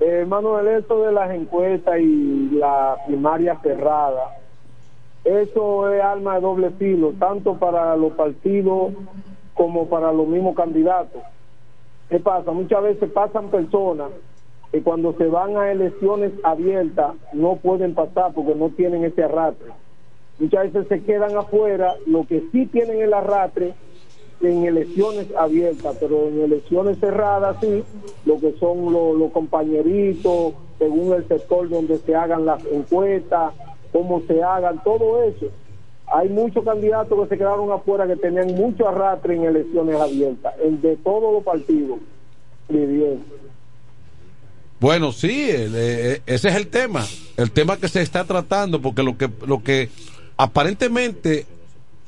Eh, Manuel, esto de las encuestas y la primaria cerrada, eso es arma de doble filo, tanto para los partidos como para los mismos candidatos. ¿Qué pasa? Muchas veces pasan personas que cuando se van a elecciones abiertas no pueden pasar porque no tienen ese arrastre. Muchas veces se quedan afuera, lo que sí tienen el arrastre en elecciones abiertas, pero en elecciones cerradas sí, lo que son los, compañeritos, según el sector donde se hagan las encuestas, cómo se hagan, todo eso. Hay muchos candidatos que se quedaron afuera que tenían mucho arrastre en elecciones abiertas, en de todos los partidos. Bueno, sí, el, eh, ese es el tema, el tema que se está tratando, porque lo que, lo que aparentemente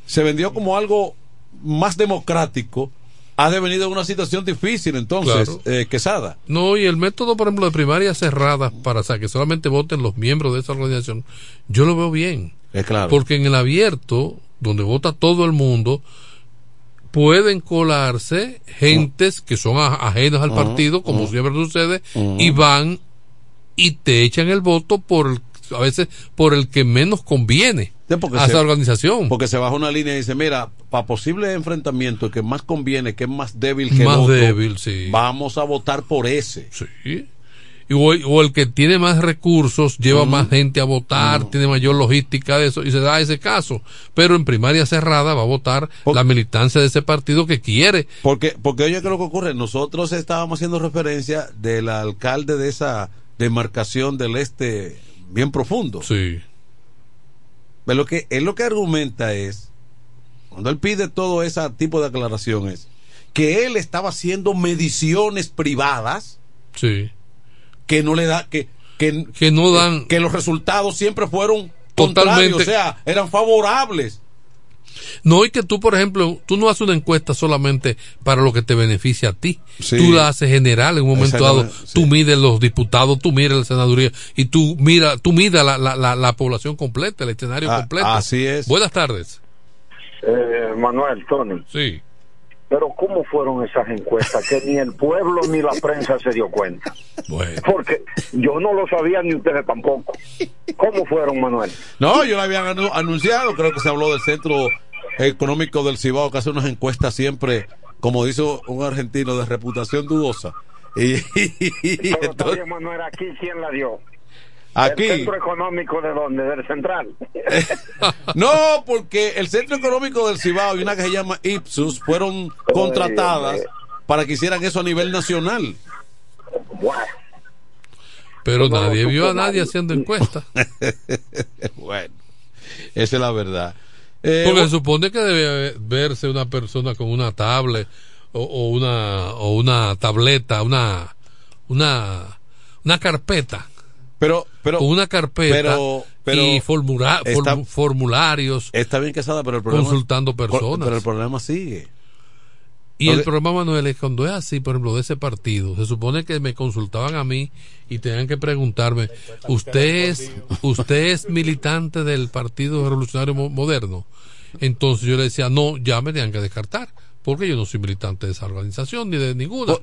se vendió como algo más democrático ha devenido en una situación difícil, entonces, Claro. eh, Quesada. No, y el método, por ejemplo, de primarias cerradas para o sea, que solamente voten los miembros de esa organización, yo lo veo bien. Es claro. Porque en el abierto, donde vota todo el mundo, pueden colarse gentes que son a- ajenos al partido, como siempre sucede, y van y te echan el voto por el- a veces por el que menos conviene porque a se- esa organización. Porque se baja una línea y dice, mira, para posible enfrentamiento, que más conviene, que es más débil que Más el otro, débil, sí. vamos a votar por ese. Sí. Y O, o el que tiene más recursos, lleva más gente a votar, tiene mayor logística de eso, y se da ese caso. Pero en primaria cerrada va a votar la militancia de ese partido que quiere. Porque, porque oye, ¿qué es lo que ocurre? Nosotros estábamos haciendo referencia del alcalde de esa demarcación del este bien profundo. Sí. Pero lo que, él lo que argumenta es, cuando él pide todo ese tipo de aclaraciones, que él estaba haciendo mediciones privadas Sí. que no le da, que, que, que no dan, que los resultados siempre fueron Totalmente. contrarios, o sea, eran favorables. No, y que tú, por ejemplo, tú no haces una encuesta solamente para lo que te beneficia a ti. Sí. Tú la haces general en un momento dado. Tú mides los diputados, tú mides la senaduría y tú mira, tú midas la, la, la, la población completa, el escenario Ah, completo. así es. Buenas tardes. Eh, Manuel, Tony. Sí. Pero ¿cómo fueron esas encuestas que ni el pueblo ni la prensa se dio cuenta? Porque yo no lo sabía ni ustedes tampoco. ¿Cómo fueron, Manuel? No, yo lo habían anu- anunciado, creo que se habló del Centro Económico del Cibao, que hace unas encuestas siempre, como dice un argentino, de reputación dudosa. Y, Pero todavía, Manuel, aquí quién la dio. Aquí. ¿El centro económico de dónde? Del central. No, porque el Centro Económico del Cibao y una que se llama Ipsus fueron contratadas para que hicieran eso a nivel nacional. Pero No, nadie no vio a nadie nadie. haciendo encuestas. bueno, esa es la verdad. Eh, Porque bueno, se supone que debe verse una persona con una tablet o, o una o una tableta, una una una carpeta. Pero pero con una carpeta pero- pero y formula- está- form- formularios Está bien casada, pero el problema consultando personas. Pero el problema sigue. Y el problema, Manuel, es cuando es así, por ejemplo, de ese partido, se supone que me consultaban a mí y tenían que preguntarme, ¿usted es, usted es militante del Partido Revolucionario Mo- Moderno? Entonces yo le decía, no, ya me tenían que descartar, porque yo no soy militante de esa organización ni de ninguna.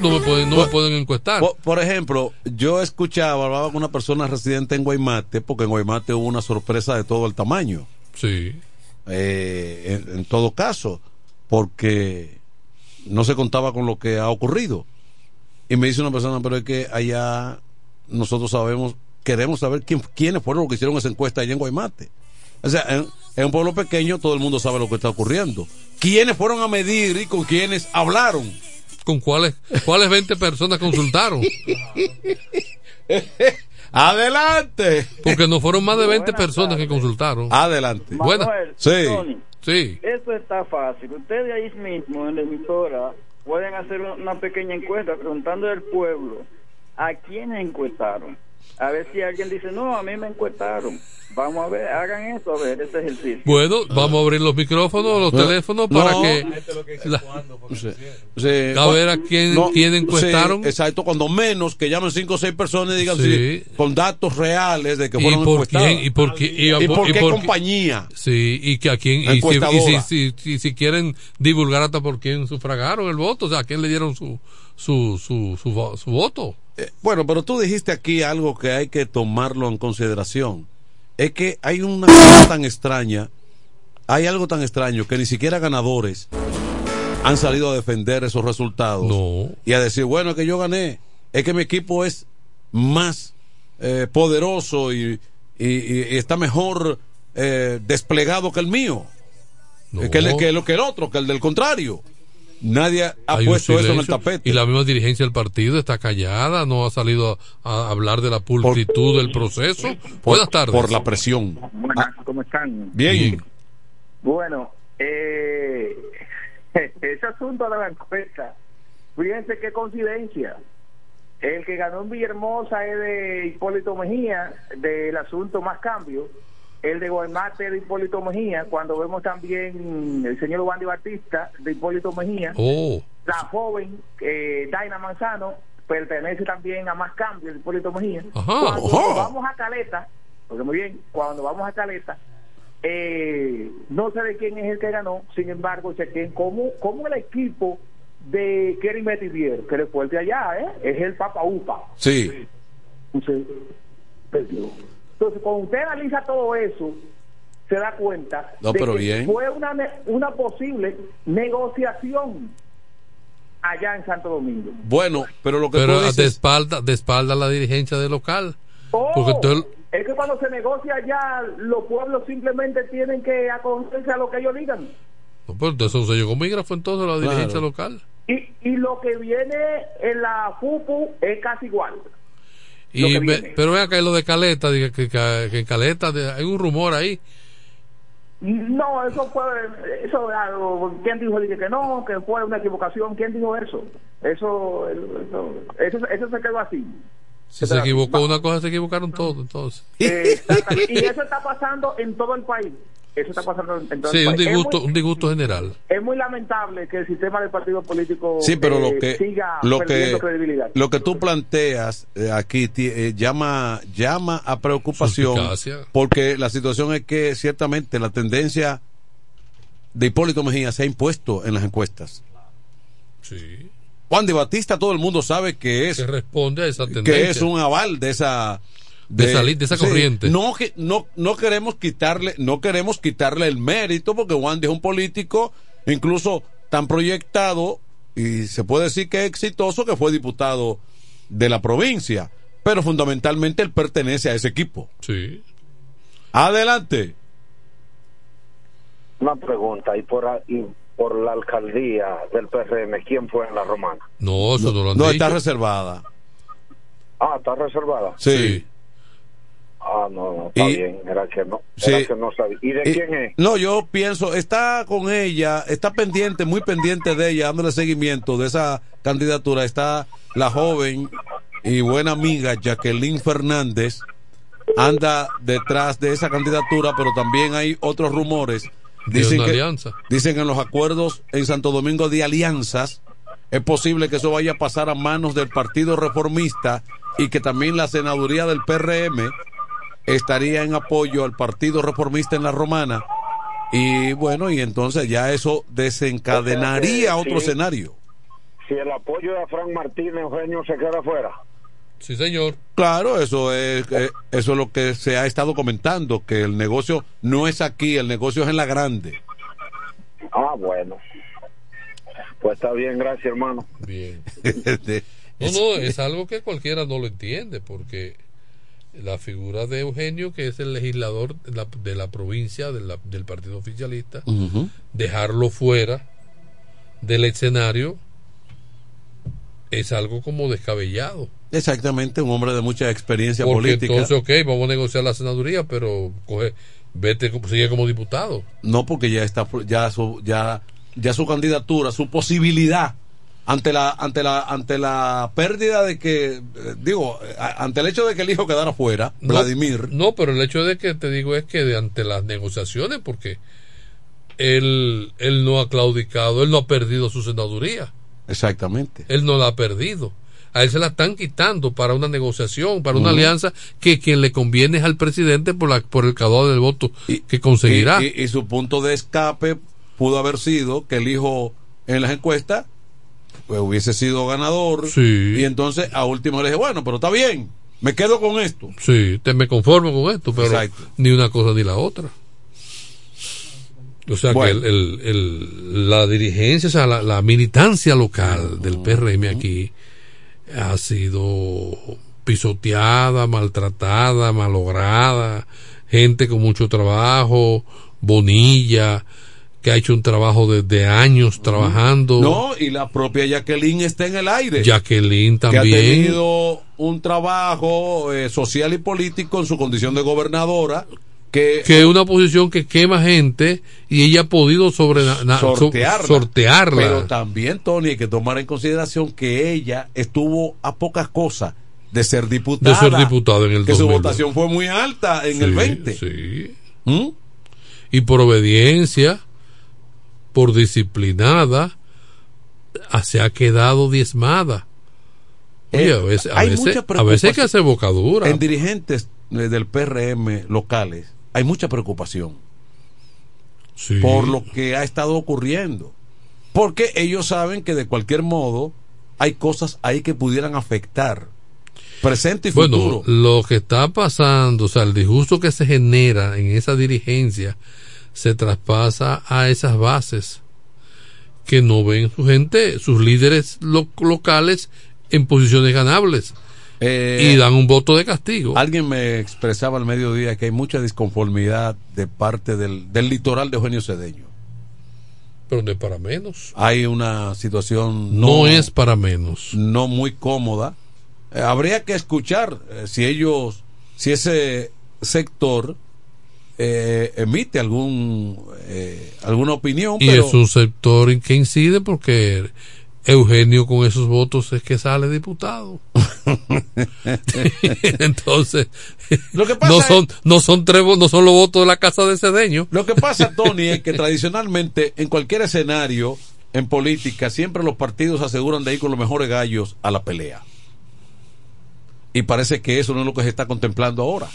No me pueden, no me pueden encuestar. Por, por ejemplo, yo escuchaba, hablaba con una persona residente en Guaymate, porque en Guaymate hubo una sorpresa de todo el tamaño. Sí. Eh, en, en todo caso, porque no se contaba con lo que ha ocurrido. Y me dice una persona, pero es que allá nosotros sabemos, queremos saber quién, quiénes fueron los que hicieron esa encuesta allá en Guaymate. O sea, en, en un pueblo pequeño todo el mundo sabe lo que está ocurriendo. ¿Quiénes fueron a medir y con quiénes hablaron? ¿Con cuáles, cuáles 20 personas consultaron? Adelante. Porque no fueron más de 20 personas que consultaron. Adelante. Buenas. Manuel, Sí. Tony, Sí. Eso está fácil. Ustedes ahí mismo en la emisora pueden hacer una pequeña encuesta preguntando al pueblo a quiénes encuestaron. A ver si alguien dice, no, a mí me encuestaron. Vamos a ver, hagan eso, a ver, ese ejercicio. Bueno, vamos a abrir los micrófonos, los No, teléfonos para no. que... la- Sí, sí. A ver a quién- quién encuestaron. Sí, exacto, cuando menos que llamen cinco o seis personas y digan Sí. sí, con datos reales de que ¿Y fueron por encuestadas. quién? ¿Y por qué, y, ¿Y por qué qué- compañía? Sí, y que a quién... Y si, si, si, si- si quieren divulgar hasta por quién sufragaron el voto, o sea, a quién le dieron su, su, su, su, vo- su voto. Eh, bueno, pero tú dijiste aquí algo que hay que tomarlo en consideración. Es que hay una cosa tan extraña, hay algo tan extraño que ni siquiera ganadores han salido a defender esos resultados y a decir, bueno, es que yo gané, es que mi equipo es más eh, poderoso y, y- y está mejor eh, desplegado que el mío. Es que, el, que, el- que el otro, que el del contrario. Nadie ha Hay puesto eso en el tapete. Y la misma dirigencia del partido está callada, no ha salido a, a hablar de la pulcritud del proceso. Buenas tardes. por la presión. Buenas, ¿cómo están? Bien. Bueno, eh, ese asunto de la encuesta, fíjense qué coincidencia. El que ganó en Villahermosa es de Hipólito Mejía, del asunto Más Cambio. El de Guaymate de Hipólito Mejía, cuando vemos también el señor Wandy Batista de Hipólito Mejía. Oh. La joven eh, Daina Manzano pertenece también a Más Cambio de Hipólito Mejía. Ajá. Cuando Ajá. vamos a Caleta, porque muy bien, cuando vamos a Caleta, eh, no sé de quién es el que ganó, sin embargo, sé que como, como el equipo de Kerry Metivier, que es fuerte allá, ¿eh? es el Papa Upa. Sí. Entonces, perdió. Entonces, cuando usted analiza todo eso, se da cuenta No, de pero que bien. fue una, una posible negociación allá en Santo Domingo. Bueno, pero lo que Pero tú de dices. espalda, de espalda a la dirigencia del local. Oh, Porque es que cuando se negocia allá, los pueblos simplemente tienen que acogerse a lo que ellos digan. no, pero entonces un sello comígrafo entonces la dirigencia Claro. local. Y, y lo que viene en la FUPU es casi igual. Y ve- pero vea que lo de Caleta, que, que- que en Caleta de- hay un rumor ahí. No, eso fue, eso algo, ¿quién dijo que no, que fue una equivocación? ¿Quién dijo eso? Eso, eso, eso, eso se quedó así. Si se equivocó una cosa, se equivocaron todos entonces. Eh, exactamente. y eso está pasando en todo el país. Eso está pasando en todo Sí, el un disgusto, muy- un disgusto general. Es muy lamentable que el sistema del partido político Sí, pero eh, lo que siga lo que perdiendo credibilidad. lo que tú planteas eh, aquí eh, llama llama a preocupación Suspicacia. porque la situación es que ciertamente la tendencia de Hipólito Mejía se ha impuesto en las encuestas. Sí. Juan de Batista todo el mundo sabe que es Que responde a esa tendencia. que es un aval de esa De salir de esa corriente. No, que- no, no queremos quitarle, no queremos quitarle el mérito porque Wandy es un político incluso tan proyectado y se puede decir que es exitoso que fue diputado de la provincia, pero fundamentalmente él pertenece a ese equipo. Sí. Adelante. Una pregunta, y por, a- y por la alcaldía del PRM, ¿quién fue en la romana? No, eso no, lo han No, dicho. está reservada. Ah, está reservada. Sí. Ah, no, no, está Y- bien, era que no, Sí. que no sabía. ¿Y de Y- quién es? No, yo pienso, está con ella, está pendiente, muy pendiente de ella, dándole seguimiento de esa candidatura. Está la joven y buena amiga Jacqueline Fernández, anda detrás de esa candidatura, pero también hay otros rumores. Una que, alianza. Dicen que en los acuerdos en Santo Domingo de alianzas es posible que eso vaya a pasar a manos del Partido Reformista y que también la senaduría del PRM estaría en apoyo al Partido Reformista en la Romana. Y bueno, y entonces ya eso desencadenaría O sea que otro sí. escenario. Si el apoyo de Frank Martínez Eugenio se queda fuera. Sí, señor. Claro, eso es eh, eso es lo que se ha estado comentando, que el negocio no es aquí, el negocio es en la grande. Ah, bueno. Pues está bien, gracias, hermano. Bien. No, no, es algo que cualquiera no lo entiende, porque la figura de Eugenio, que es el legislador de la, de la provincia de la- del partido oficialista, dejarlo fuera del escenario es algo como descabellado. Exactamente, un hombre de mucha experiencia Porque política. entonces, ok, vamos a negociar la senaduría, pero coge, vete, sigue como diputado. No, porque ya está, ya su, ya, ya su candidatura, su posibilidad ante la, ante la, ante la pérdida de que, eh, digo, ante el hecho de que el hijo quedara fuera, No, Vladimir, No, pero el hecho de que te digo es que de ante las negociaciones, porque él, él no ha claudicado, él no ha perdido su senaduría. exactamente. Él no la ha perdido. A él se la están quitando para una negociación, para una alianza que quien le conviene es al presidente por, la, por el caudal del voto que conseguirá. Y, y- y su punto de escape pudo haber sido que el hijo en las encuestas pues, hubiese sido ganador. Y entonces a último le dije, bueno, pero está bien, me quedo con esto. Sí, te me conformo con esto, pero Exacto. ni una cosa ni la otra. O sea Bueno. que el, el- el- la dirigencia, o sea, la, la militancia local del PRM aquí ha sido pisoteada, maltratada, malograda, gente con mucho trabajo, Bonilla, que ha hecho un trabajo desde años trabajando. No, y la propia Jacqueline está en el aire. Jacqueline que ha también. tenido un trabajo eh, social y político en su condición de gobernadora que, que es una posición que quema gente y ella ha podido sobre sortearla. sortearla. Pero también, Tony, hay que tomar en consideración que ella estuvo a pocas cosas de ser diputada. de ser diputado en el Que su 2002. votación fue muy alta en Sí, el 20. sí. ¿Mm? Y por obediencia, por disciplinada, ah, se ha quedado diezmada. Oye, Eh, a veces, a hay veces, a veces hay que preocupación. hacer bocadura. En dirigentes eh, del PRM locales hay mucha preocupación Sí. por lo que ha estado ocurriendo. Porque ellos saben que de cualquier modo hay cosas ahí que pudieran afectar presente y Bueno, futuro. lo que está pasando, o sea, el disgusto que se genera en esa dirigencia se traspasa a esas bases que no ven su gente, sus líderes lo- locales en posiciones ganables Eh, y dan un voto de castigo. Alguien me expresaba al mediodía que hay mucha disconformidad de parte del, del litoral de Eugenio Cedeño. Pero no es para menos. Hay una situación No, es para menos. no muy cómoda. Eh, habría que escuchar eh, si ellos, si ese sector eh, emite algún eh, alguna opinión. Y pero es un sector en que incide porque Eugenio con esos votos es que sale diputado. Entonces, Lo que pasa no es- son, no son tres, no son los votos de la casa de Cedeño. Lo que pasa, Tony, es que tradicionalmente en cualquier escenario en política siempre los partidos aseguran de ir con los mejores gallos a la pelea. Y parece que eso no es lo que se está contemplando ahora.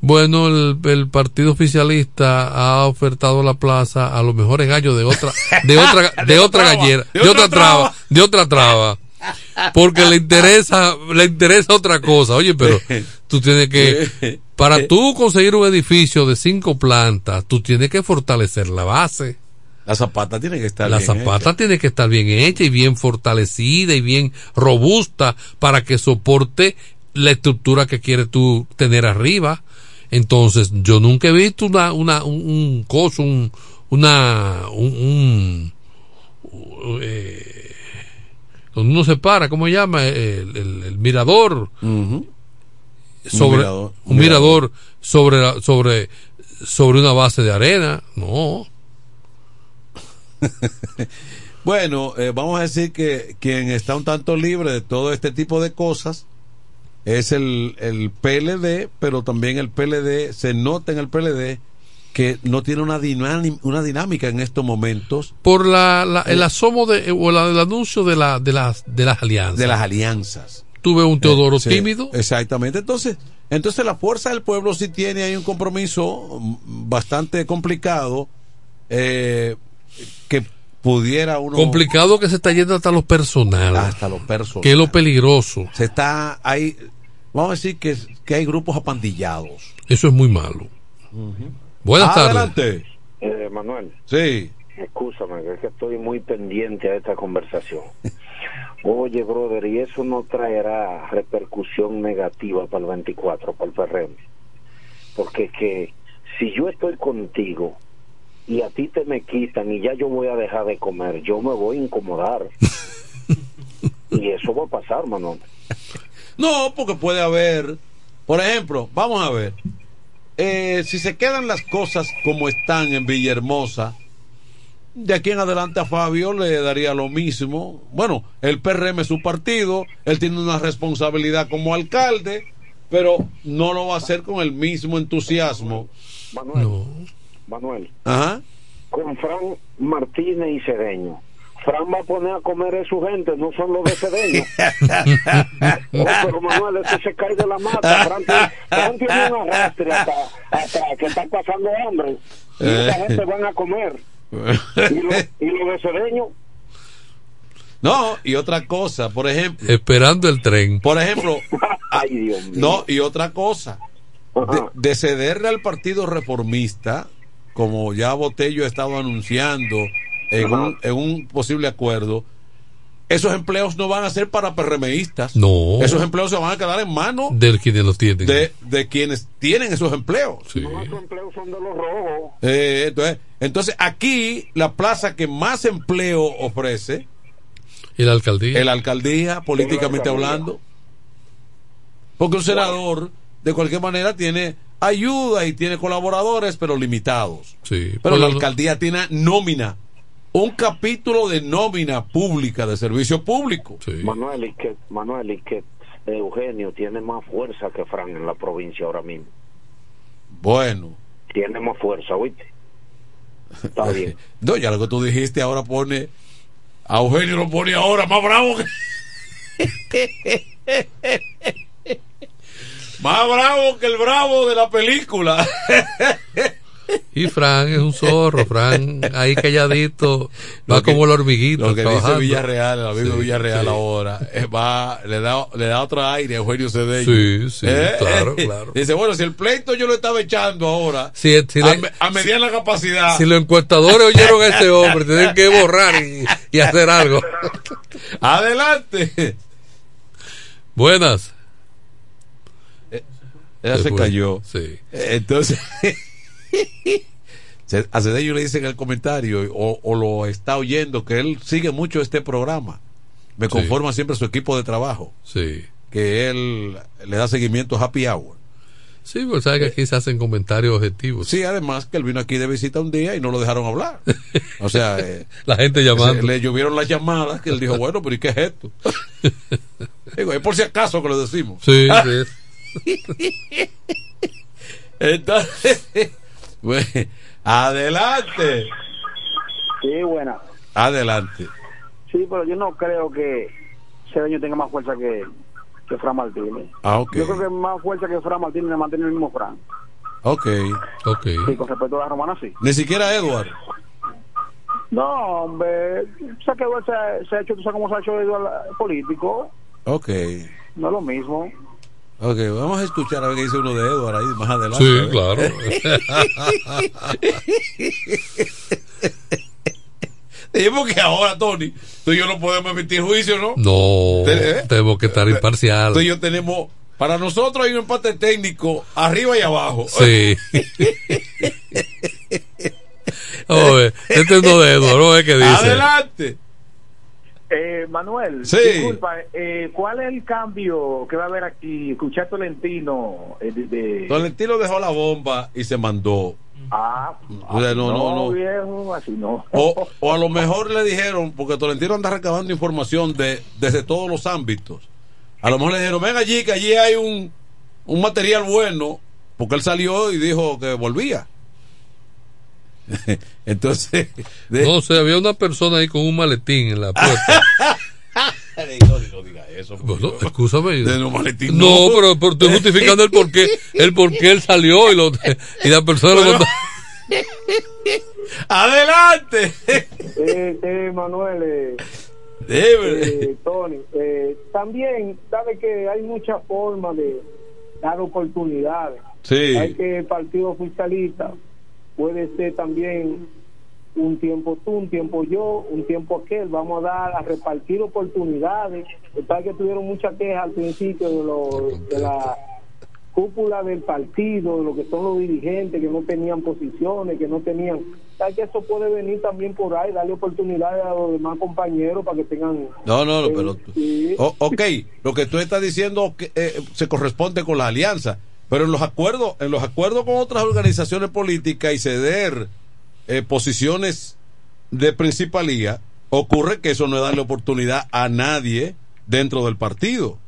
Bueno, el, el partido oficialista ha ofertado la plaza a los mejores gallos de otra, de otra, de, De otra otra gallera, de, de otra traba, traba. de otra traba. Porque le interesa, le interesa otra cosa. Oye, pero tú tienes que, para tú conseguir un edificio de cinco plantas, tú tienes que fortalecer la base. La zapata tiene que estar La bien zapata tiene que estar bien hecha y bien fortalecida y bien robusta para que soporte la estructura que quieres tú tener arriba. Entonces, yo nunca he visto una, una, un, un coso, un, una, un, un- eh, donde uno se para, ¿cómo se llama? El, el- el mirador. Sobre, Un mirador, un mirador sobre, la- sobre, sobre una base de arena. No. Bueno, eh, vamos a decir que quien está un tanto libre de todo este tipo de cosas es el, el PLD, pero también el PLD, se nota en el PLD que no tiene una, una dinámica en estos momentos por la, la- el Eh. asomo de, o la- el anuncio de, la, de, las, de las alianzas. de las alianzas. Tuve un Teodoro Eh, sí, tímido. Exactamente. Entonces, entonces la fuerza del pueblo sí tiene ahí un compromiso bastante complicado eh, que pudiera uno Complicado que se está yendo hasta lo personal. hasta lo personal. Que es lo peligroso. se está ahí vamos a decir que, que hay grupos apandillados Eso es muy malo. Buenas tardes. adelante Eh, Manuel, sí escúchame, que es que estoy muy pendiente a esta conversación. Oye, brother, y eso no traerá repercusión negativa para el 24, para el PRM. Porque es que si yo estoy contigo y a ti te me quitan y ya yo voy a dejar de comer, yo me voy a incomodar. y eso va a pasar, Manuel. No porque puede haber por ejemplo vamos a ver eh, si se quedan las cosas como están en Villahermosa de aquí en adelante a Fabio le daría lo mismo. Bueno, el PRM es su partido, él tiene una responsabilidad como alcalde, pero no lo va a hacer con el mismo entusiasmo. Manuel, Manuel, Ajá. con Fran Martínez y Cedeño. Fran va a poner a comer a su gente, no son los de Cedeño. Oh, pero Manuel, eso se cae de la mata. Fran tiene, Fran tiene un arrastre hasta, hasta que está pasando hambre. Y esa Eh. gente van a comer. Y los y lo de Cedeño, No, y otra cosa, por ejemplo, Esperando el tren. por ejemplo, ay Dios mío. no, y otra cosa, de, de cederle al Partido Reformista, como ya Botello ha estado anunciando en un, en un posible acuerdo, esos empleos no van a ser para PRMistas. No. Esos empleos se van a quedar en manos Del quienes los tienen. de, de quienes tienen esos empleos. Sí. no, esos empleos son de los rojos. Eh, entonces, Entonces, aquí la plaza que más empleo ofrece ¿Y la alcaldía? la alcaldía, políticamente hablando. Porque un senador, de cualquier manera, tiene ayuda y tiene colaboradores, pero limitados. Sí, Pero la alcaldía tiene nómina, un capítulo de nómina pública, de servicio público. Manuel y que Manuel y que Eugenio tiene más fuerza que Fran en la provincia ahora mismo. Bueno. Tiene más fuerza, ¿oíste? Está bien. No, ya lo que tú dijiste ahora pone. A Eugenio lo pone ahora más bravo que. más bravo que el bravo de la película. Y Fran es un zorro, Fran ahí calladito, va que- como el hormiguito. Lo que trabajando. dice Villarreal, el amigo Sí, Villarreal sí. ahora, eh, va, le da, le da otro aire a Eugenio Cedeño. Sí, sí, claro, claro. Dice, bueno, si el pleito yo lo estaba echando ahora, Si, si a, le- me- a mediana capacidad. si los encuestadores oyeron a ese hombre, tienen que borrar y, y hacer algo. Adelante. Buenas. Ella se fue. cayó. Sí. Eh, Entonces, se- a Cedeño le dicen en el comentario, o, o lo está oyendo, que él sigue mucho este programa. Me conforma siempre su equipo de trabajo. Sí. Que él le da seguimiento a Happy Hour. Sí, porque sabes que aquí se hacen comentarios objetivos. Sí, además que él vino aquí de visita un día y no lo dejaron hablar. O sea, eh, La gente llamando. le llovieron las llamadas que él dijo, bueno, pero ¿y qué es esto? Digo, es por si acaso que lo decimos. Sí, sí. Entonces, adelante. Sí, buena. Adelante. Sí, pero yo no creo que Cedeño tenga más fuerza que, que Fran Martínez. Ah, ok. Yo creo que más fuerza que Fran Martínez le mantiene el mismo Fran. Ok. Ok. Sí, con respecto a la romana, sí. Ni siquiera Edward. No, hombre, o sea que Eduardo se, ha- se ha hecho, tú sabes cómo se ha hecho Eduardo político, Ok. no es lo mismo. Ok, vamos a escuchar a ver qué dice uno de Edward ahí más adelante. Sí, ver. claro. Dijimos que ahora, Tony, tú y yo no podemos emitir juicio, ¿no? No, ¿eh? tenemos que estar imparcial. Tú y yo tenemos, para nosotros hay un empate técnico arriba y abajo. Sí. Oye, este es uno de Eduardo, ¿no? ¿Qué dice? Adelante. Eh, Manuel, Sí. disculpa, eh, ¿cuál es el cambio que va a haber aquí? Escuchar Tolentino eh, de, de- Tolentino dejó la bomba y se mandó. Ah, O sea, no, no, no. viejo, así no. O, o a lo mejor le dijeron, porque Tolentino anda recabando información de, desde todos los ámbitos. A lo mejor le dijeron, ven allí, que allí hay un, un material bueno, porque él salió y dijo que volvía. Entonces, de- No sé, había una persona ahí con un maletín en la puerta. no, no diga eso. Bueno, escúchame. De no maletín, No, no. pero, pero estoy justificando el por qué, el por qué él salió y, lo, y la persona lo Bueno. contó. Adelante. Eh, eh, Manuel, eh, Debe. eh, Tony, eh, también sabe que hay muchas formas de dar oportunidades. Sí. Hay que el partido oficialista puede ser también un tiempo tú, un tiempo yo, un tiempo aquel. Vamos a dar a repartir oportunidades. Está que tuvieron muchas quejas al principio de, lo, de la cúpula del partido, de lo que son los dirigentes que no tenían posiciones, que no tenían. Sabes que eso puede venir también por ahí, darle oportunidades a los demás compañeros para que tengan. No, no, no, eh, pero. sí. O- ok, lo que tú estás diciendo que, eh, se corresponde con la alianza, pero en los acuerdos, en los acuerdos con otras organizaciones políticas y ceder eh, posiciones de principalía, ocurre que eso no es darle oportunidad a nadie dentro del partido.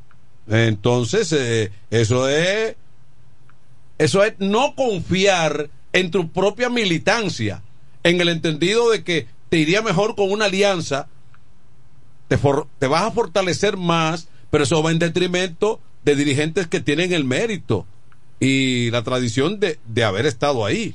Entonces, eh, eso es eso es no confiar en tu propia militancia, en el entendido de que te iría mejor con una alianza te, for- te vas a fortalecer más, pero eso va en detrimento de dirigentes que tienen el mérito y la tradición de, de haber estado ahí,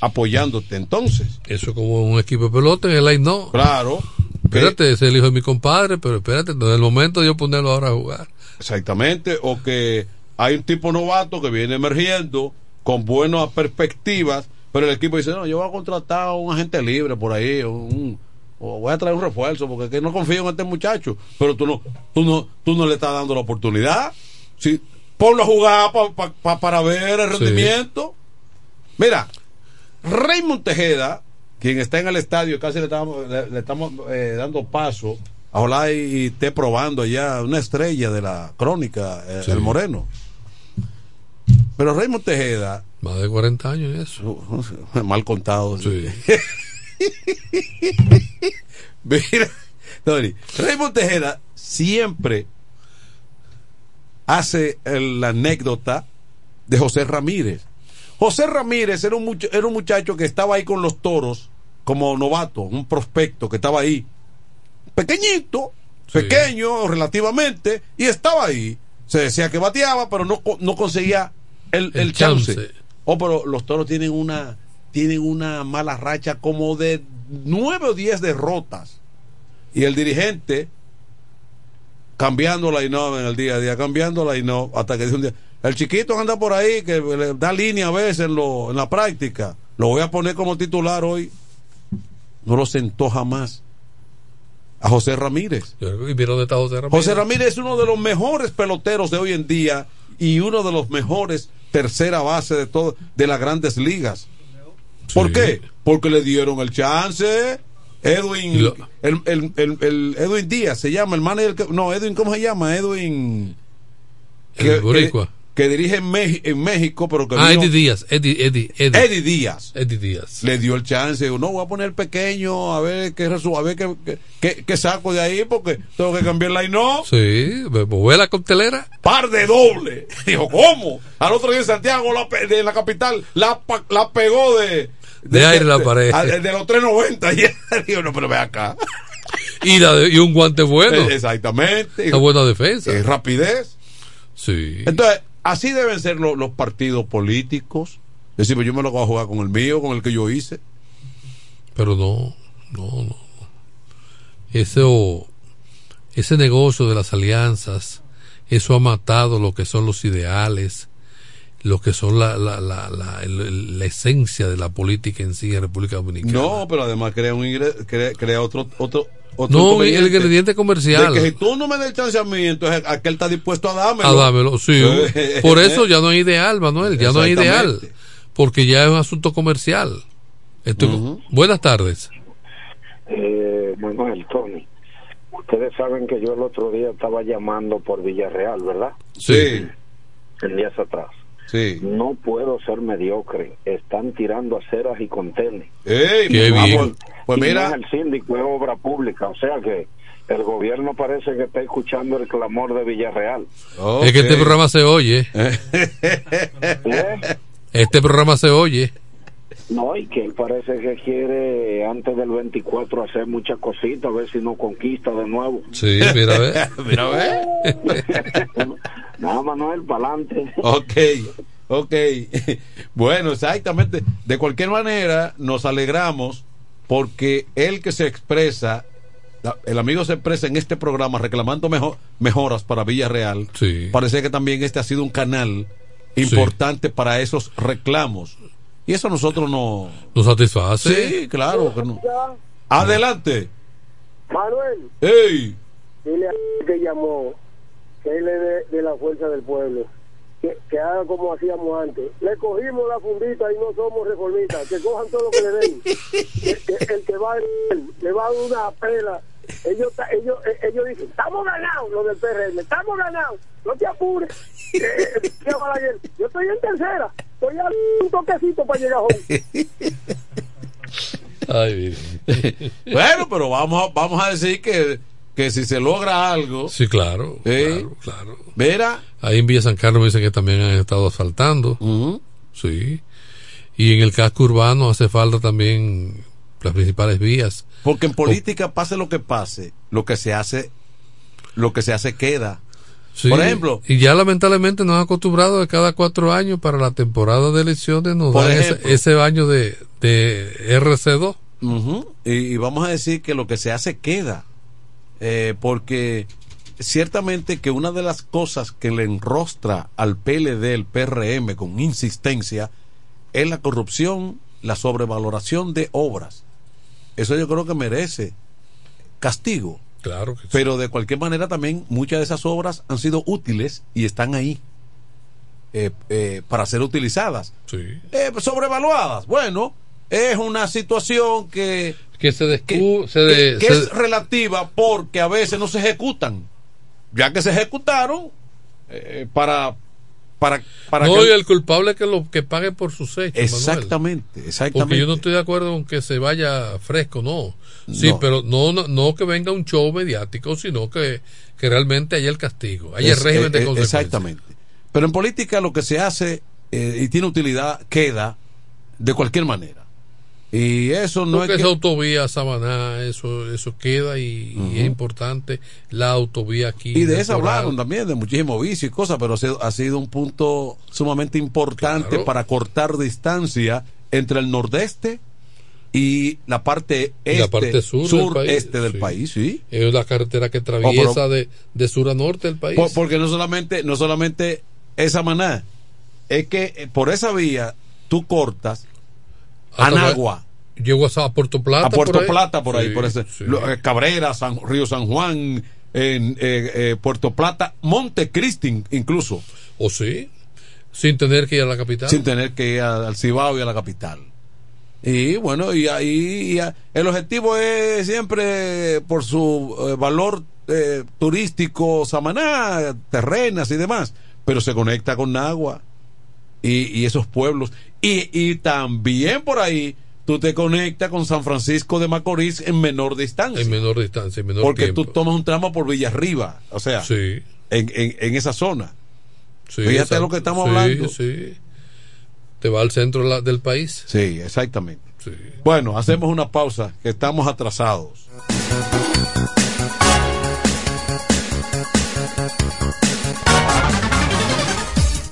apoyándote entonces. Eso como un equipo de pelota en el line no. Claro. Espérate, es el hijo de mi compadre, pero espérate, es el momento de yo ponerlo ahora a jugar. Exactamente, o que hay un tipo novato que viene emergiendo con buenas perspectivas, pero el equipo dice, no, yo voy a contratar a un agente libre por ahí, un- o voy a traer un refuerzo, porque es que no confío en este muchacho, pero tú no, tú no, tú no le estás dando la oportunidad. Si, ponlo a jugar pa- pa- pa- para ver el Sí. rendimiento. Mira, Raymond Tejeda quien está en el estadio, casi le estamos, le, le estamos eh, dando paso. Ojalá y, esté probando ya una estrella de la crónica, eh, Sí. el Moreno. Pero Raymond Tejeda, Más de 40 años eso. mal contado. Mira, Tony, Raymond Tejeda siempre hace la anécdota de José Ramírez. José Ramírez era un, much- era un muchacho que estaba ahí con los toros como novato, un prospecto que estaba ahí. Pequeñito, pequeño relativamente, y estaba ahí. Se decía que bateaba, pero no, co- no conseguía el, el El chance. chance. Oh, pero los toros tienen una, tienen una mala racha como de nueve o diez derrotas. Y el dirigente, cambiándola y no en el día a día, cambiándola y no, hasta que dice un día, el chiquito anda por ahí que le da línea a veces en, lo, en la práctica, lo voy a poner como titular hoy. No lo sentó jamás a José Ramírez. Y mira dónde está José Ramírez. José Ramírez es uno de los mejores peloteros de hoy en día y uno de los mejores tercera base de todo de las grandes ligas. ¿Por qué? Porque le dieron el chance. Edwin, lo- el, el- el- el Edwin Díaz se llama, el manager, que- no, Edwin, ¿cómo se llama? Edwin. El boricua. que dirige en, México, pero que Ah, vino- Eddie Díaz. Eddie, Eddie, Eddie. Eddie Díaz. Eddie Díaz. le dio el chance. Digo, no, voy a poner pequeño, a ver qué a ver qué, qué- saco de ahí, porque tengo que cambiar la y no. Sí, me mover la coctelera. Par de doble. Dijo, ¿cómo? Al otro día en Santiago, la, de la capital, la, la pegó de. De aire la pared. a- De, los 390. Y digo, no, pero ve acá. Y, la de- y un guante bueno. Eh, Exactamente. Una buena defensa. Eh, rapidez. Sí. Entonces, así deben ser lo- los partidos políticos. Decir, pues yo me lo voy a jugar con el mío, con el que yo hice. Pero no, no, no. Eso, ese negocio de las alianzas, eso ha matado lo que son los ideales, lo que son la, la, la, la, el- la esencia de la política en sí en República Dominicana. No, pero además crea un ingre- crea, crea otro otro otro No, inconveniente. el ingrediente comercial. De que si tú no me das el chance a mí, entonces aquel está dispuesto a dármelo. Ah, dámelo, sí. Por eso ya no hay ideal, Manuel, ya no hay ideal. Porque ya es un asunto comercial. Esto- Buenas tardes. Eh, Manuel, Tony, ustedes saben que yo el otro día estaba llamando por Villarreal, ¿verdad? Sí. En días atrás. Sí. No puedo ser mediocre. Están tirando aceras y contenes. Ey, Qué bien. Pues mira, el síndico es obra pública. O sea que el gobierno parece que está escuchando el clamor de Villarreal. Es que este programa se oye. ¿Eh? Este programa se oye. No, y que él parece que quiere antes del 24 hacer muchas cositas, a ver si no conquista de nuevo. Sí, mira, a ver. mira, a ver. Nada, Manuel, para adelante. Ok, ok. Bueno, exactamente. De cualquier manera, nos alegramos porque el que se expresa, el amigo se expresa en este programa reclamando mejo- mejoras para Villarreal. Sí. Parece que también este ha sido un canal importante para esos reclamos. Y eso a nosotros no... ¿Nos satisface? Sí, claro. que no. Adelante. Manuel, ¡Ey! dile a que llamó, que él es de, de la fuerza del pueblo, que, que haga como hacíamos antes. Le cogimos la fundita y no somos reformistas, que cojan todo lo que le den. El, que- el que va a le va a dar una pela. Ellos, ellos, eh, ellos dicen, estamos ganados, los del PRM, estamos ganados, no te apures. Eh, eh, yo estoy en tercera, estoy a un toquecito para llegar a home. Ay, bueno, pero vamos a, vamos a decir que, que si se logra algo. Sí, claro. ¿eh? claro, Mira. Ahí en Villa San Carlos me dicen que también han estado asfaltando. Sí. Y en el casco urbano hace falta también las principales vías. Porque en política, pase lo que pase, lo que se hace, lo que se hace queda. Sí, Por ejemplo, Y ya lamentablemente nos han acostumbrado de cada cuatro años para la temporada de elecciones nos dan ese, ese baño de, de RC2. Ujú. y, y vamos a decir que lo que se hace queda. Eh, porque ciertamente que una de las cosas que le enrostra al PLD, el PRM, con insistencia, es la corrupción, la sobrevaloración de obras. Eso yo creo que merece castigo. Claro que sí. Pero de cualquier manera también muchas de esas obras han sido útiles y están ahí eh, eh, para ser utilizadas. Sí. Eh, sobrevaluadas. Bueno, es una situación que, que se, descu- se que- de- que se- es relativa porque a veces no se ejecutan. Ya que se ejecutaron, para, para, para no, que- y el culpable que lo que pague por sus hechos. Manuel. Exactamente, exactamente. Porque yo no estoy de acuerdo con que se vaya fresco, no. Sí, No. pero no, no, no que venga un show mediático, sino que, que realmente haya el castigo, haya el Es- régimen de eh, eh, consecuencias. Exactamente. Pero en política lo que se hace eh, y tiene utilidad queda de cualquier manera. Y eso no Porque es esa que- autovía Samaná, eso, eso queda y, y es importante. La autovía aquí. Y de eso hablaron también, de muchísimo vicio y cosas, pero ha sido, ha sido un punto sumamente importante Claro. para cortar distancia entre el nordeste y la parte este, la parte sur, del país, este del sí. país, sí. Es la carretera que Oh, atraviesa pero- de, de sur a norte del país. Por- porque no solamente, no solamente esa maná, es que eh, por esa vía tú cortas Anagua. Llego a, a Puerto Plata. a Puerto por. Plata por ahí, Sí, por ese sí. eh, Cabrera, San, Río San Juan, en, eh, eh, Puerto Plata, Montecristi incluso. ¿O sí? Sin tener que ir a la capital. Sin tener que ir al Cibao y a la capital. Y bueno, y ahí el objetivo es siempre por su eh, valor turístico, Samaná, terrenas y demás, pero se conecta con Nagua y, y esos pueblos. Y, y también por ahí tú te conectas con San Francisco de Macorís en menor distancia. En menor distancia, en menor porque tiempo. tú tomas un tramo por Villarriba, o sea, Sí. en, en, en esa zona. Sí, Fíjate exacto. lo que estamos Sí, hablando. Sí, Te va al centro del país. Sí, exactamente. Bueno, hacemos una pausa, que estamos atrasados.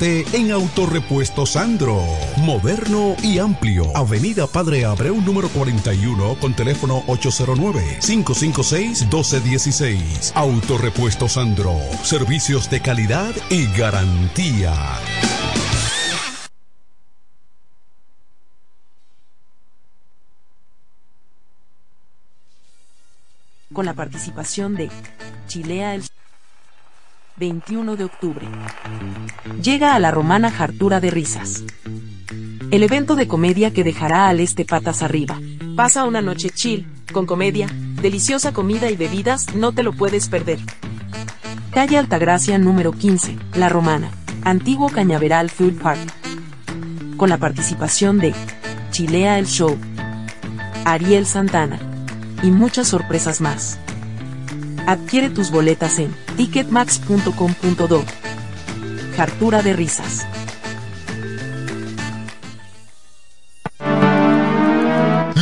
en Autorepuesto Sandro. Moderno y amplio. Avenida Padre Abreu número 41 con teléfono 809-556-1216. Autorepuesto Sandro. Servicios de calidad y garantía. con la participación de Chilea el 21 de octubre. Llega a la romana Jartura de Risas. El evento de comedia que dejará al este patas arriba. Pasa una noche chill, con comedia, deliciosa comida y bebidas, no te lo puedes perder. Calle Altagracia número 15, La Romana, Antiguo Cañaveral Food Park. Con la participación de Chilea el Show, Ariel Santana y muchas sorpresas más. Adquiere tus boletas en ticketmax.com.do. Jartura de risas.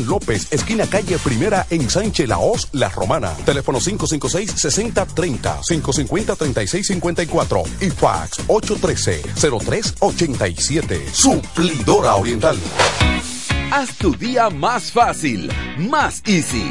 López, esquina calle Primera en Sánchez Laos, La Romana. Teléfono 556-6030, 550-3654 y fax 813-0387. Suplidora Oriental. Haz tu día más fácil, más easy.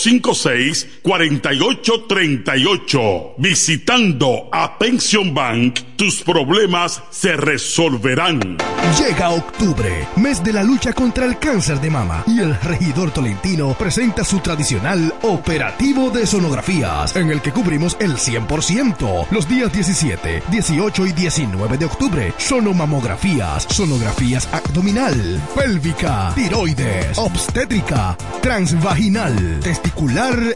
809-556-4838. Visitando a Pension Bank, tus problemas se resolverán. Llega octubre, mes de la lucha contra el cáncer de mama, y el regidor Tolentino presenta su tradicional operativo de sonografías, en el que cubrimos el 100%. Los días 17, 18 y 19 de octubre, sonomamografías, sonografías abdominal, pélvica, tiroides, obstétrica, transvaginal,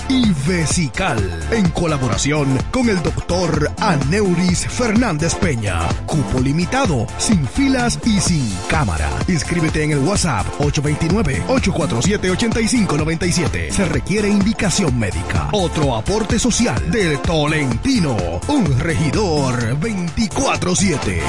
y vesical, en colaboración con el doctor Aneuris Fernández Peña. Cupo limitado, sin filas y sin cámara. Inscríbete en el WhatsApp 829-847-8597. Se requiere indicación médica. Otro aporte social del Tolentino. Un regidor 24-7.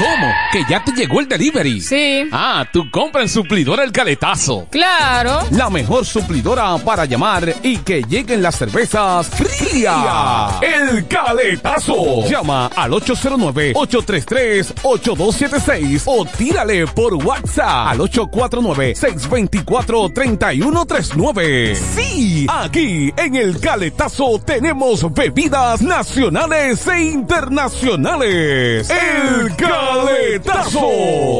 ¿Cómo? ¿Que ya te llegó el delivery? Sí. Ah, tu compra en suplidora El Caletazo. Claro. La mejor suplidora para llamar y que lleguen las cervezas frías. El Caletazo. Llama al 809-833-8276 o tírale por WhatsApp al 849-624-3139. Sí, aquí en El Caletazo tenemos bebidas nacionales e internacionales. El Caletazo.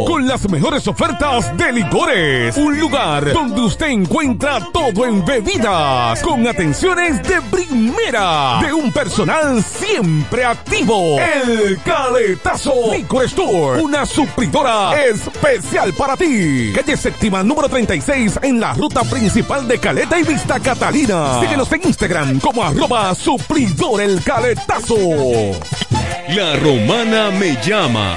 Con las mejores ofertas de licores. Un lugar donde usted encuentra todo en bebidas. Con atenciones de primera. De un personal siempre activo. El Caletazo. Licor Store. Una supridora especial para ti. Calle séptima número 36 en la ruta principal de Caleta y Vista Catalina. Síguenos en Instagram como arroba supridor el caletazo. La romana me llama.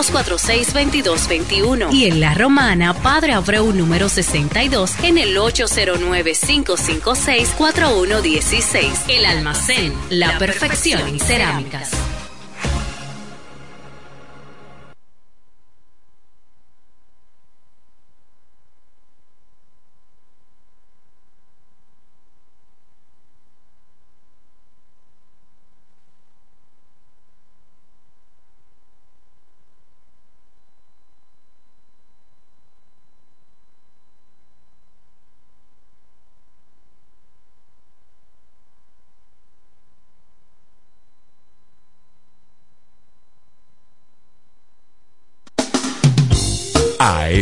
809-246-2221. Y en La Romana, Padre Abreu, número 62, en el 809-556-4116. El almacén, la, perfección en cerámicas.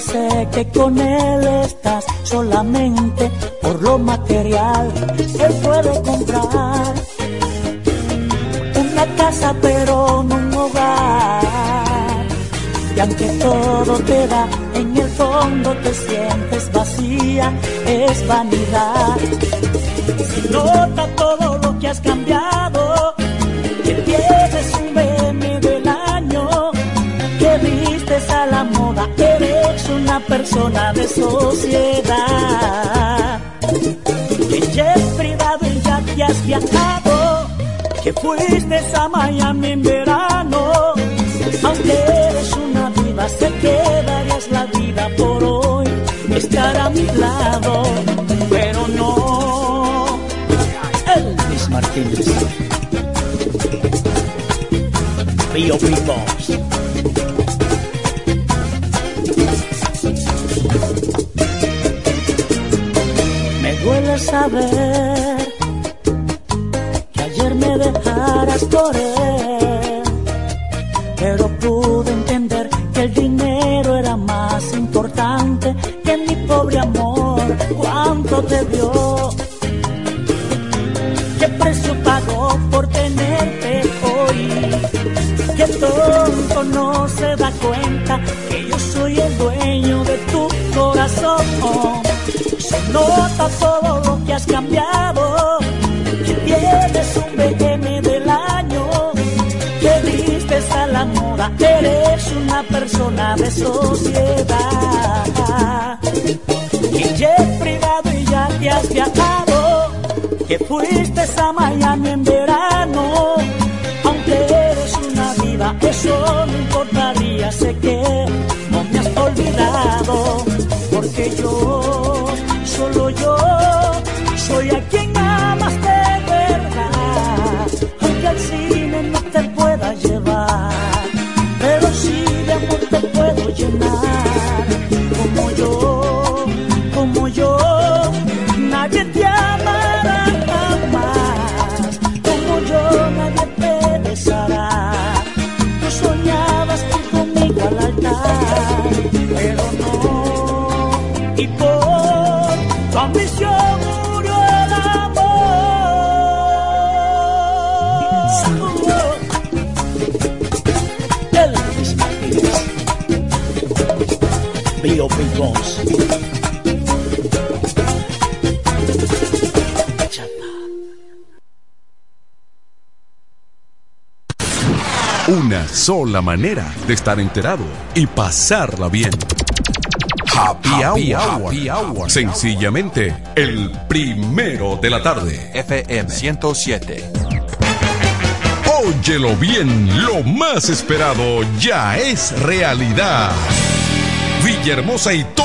Sé que con él estás solamente por lo material. Él puede comprar una casa pero no un hogar. Y aunque todo te da, en el fondo te sientes vacío. día es vanidad. Se nota todo lo que has cambiado, una persona de sociedad. Que es privado y ya te has viajado, que fuiste a Miami en verano, aunque eres una diva, sé que darías la vida por hoy, estar a mi lado, pero no. Elvis Martínez. B.O.B. Boss. Saber que ayer me dejaras por él, pero pude entender que el dinero era más importante que mi pobre amor. Cuánto te dio, qué precio pagó por tenerte hoy. Qué tonto no se da cuenta que yo soy el dueño de tu corazón. Se nota todo que has cambiado, que tienes un BM del año, que vistes a la moda, eres una persona de sociedad. Ya es privado y ya te has viajado, que fuiste a Miami en verano, aunque eres una diva, eso soy a quien sola manera de estar enterado y pasarla bien. Happy, hour. Sencillamente, el primero de la tarde. FM 107. Óyelo bien, lo más esperado ya es realidad. Villahermosa y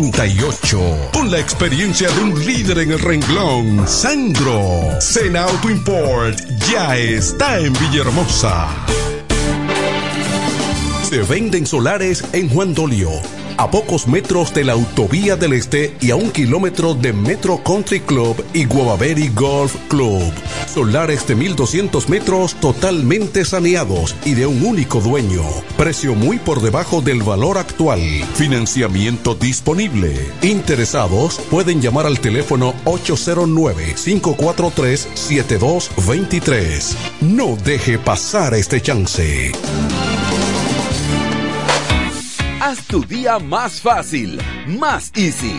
1938. Con la experiencia de un líder en el renglón, Sandro. Sena Auto Import ya está en Villahermosa. Se venden solares en Juan Dolio, a pocos metros de la Autovía del Este y a un kilómetro de Metro Country Club y Guavaberi Golf Club. Solares de 1200 metros totalmente saneados y de un único dueño. Precio muy por debajo del valor actual. Financiamiento disponible. Interesados pueden llamar al teléfono 809-543-7223. No deje pasar este chance. Haz tu día más fácil, más easy.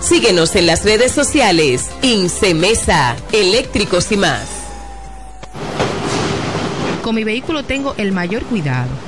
Síguenos en las redes sociales. Incemesa, eléctricos y más. Con mi vehículo tengo el mayor cuidado.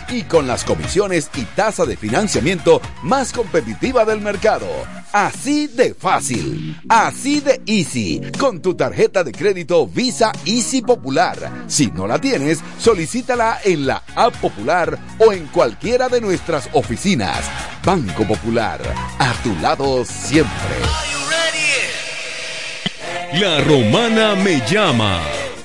Y con las comisiones y tasa de financiamiento más competitiva del mercado. Así de fácil, así de easy, con tu tarjeta de crédito Visa Easy Popular. Si no la tienes, solicítala en la App Popular o en cualquiera de nuestras oficinas. Banco Popular, a tu lado siempre. La romana me llama.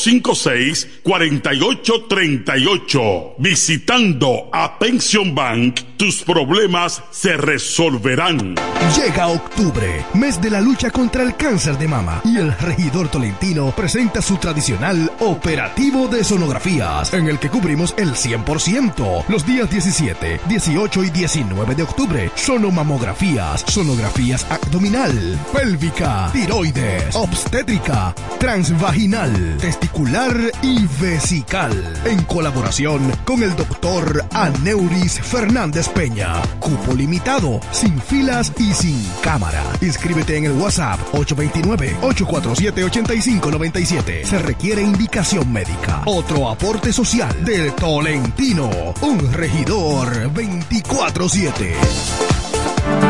856-4838. Visitando a Pension Bank, tus problemas se resolverán. Llega octubre, mes de la lucha contra el cáncer de mama, y el regidor Tolentino presenta su tradicional operativo de sonografías, en el que cubrimos el 100%. Los días 17, 18 y 19 de octubre, sonomamografías, sonografías abdominal, pélvica, tiroides, obstétrica, transvaginal, testicular y vesical, en colaboración con el doctor Aneuris Fernández Peña. Cupo limitado, sin filas y sin cámara. Inscríbete en el WhatsApp 829-847-8597. Se requiere indicación médica. Otro aporte social del Tolentino. Un regidor 24-7.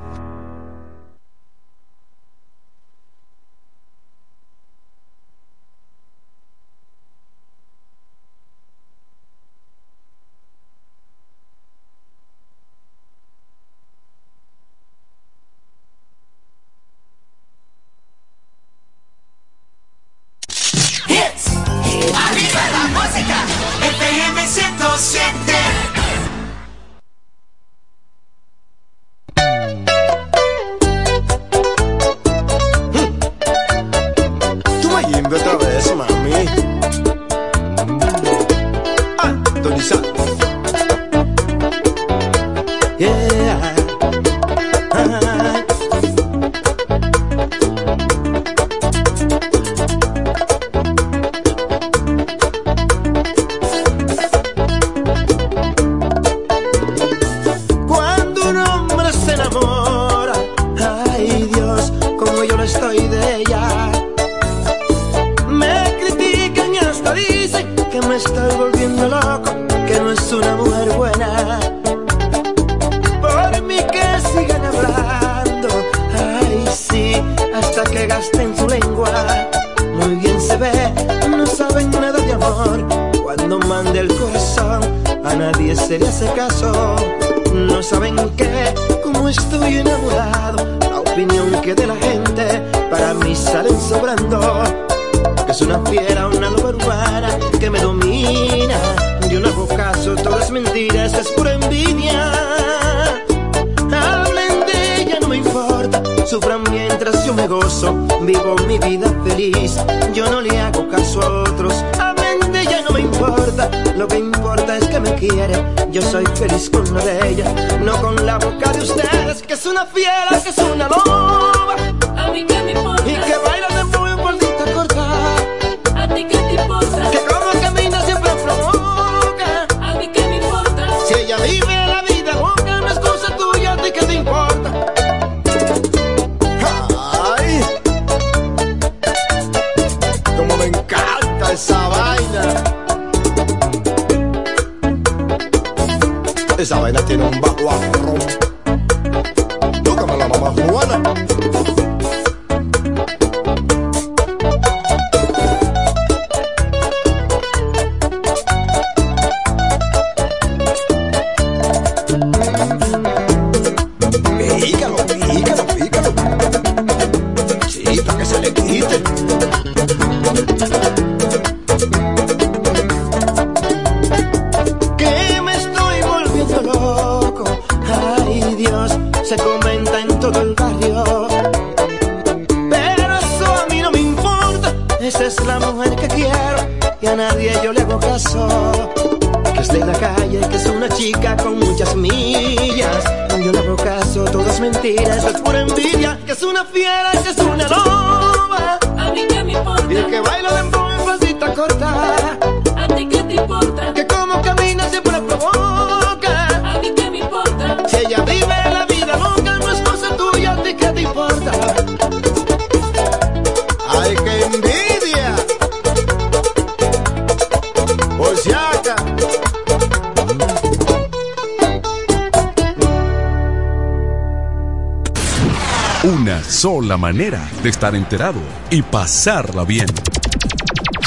Estar enterado y pasarla bien.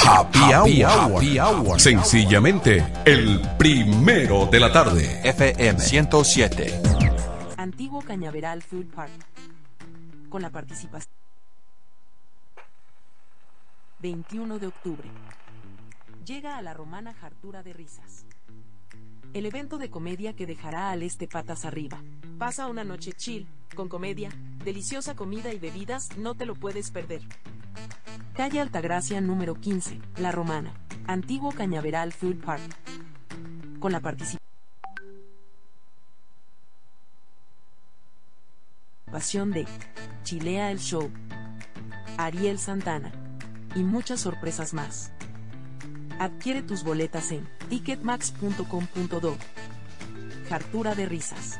Happy, hour. Happy Hour. Sencillamente, el primero de la tarde. FM 107. Antiguo Cañaveral Food Park. Con la participación. 21 de octubre. Llega a la romana Jartura de Risas. El evento de comedia que dejará al este patas arriba. Pasa una noche chill, con comedia, deliciosa comida y bebidas, no te lo puedes perder. Calle Altagracia número 15, La Romana. Antiguo Cañaveral Food Park. Con la participación de Chilea el Show, Ariel Santana y muchas sorpresas más. Adquiere tus boletas en ticketmax.com.do. Jartura de risas.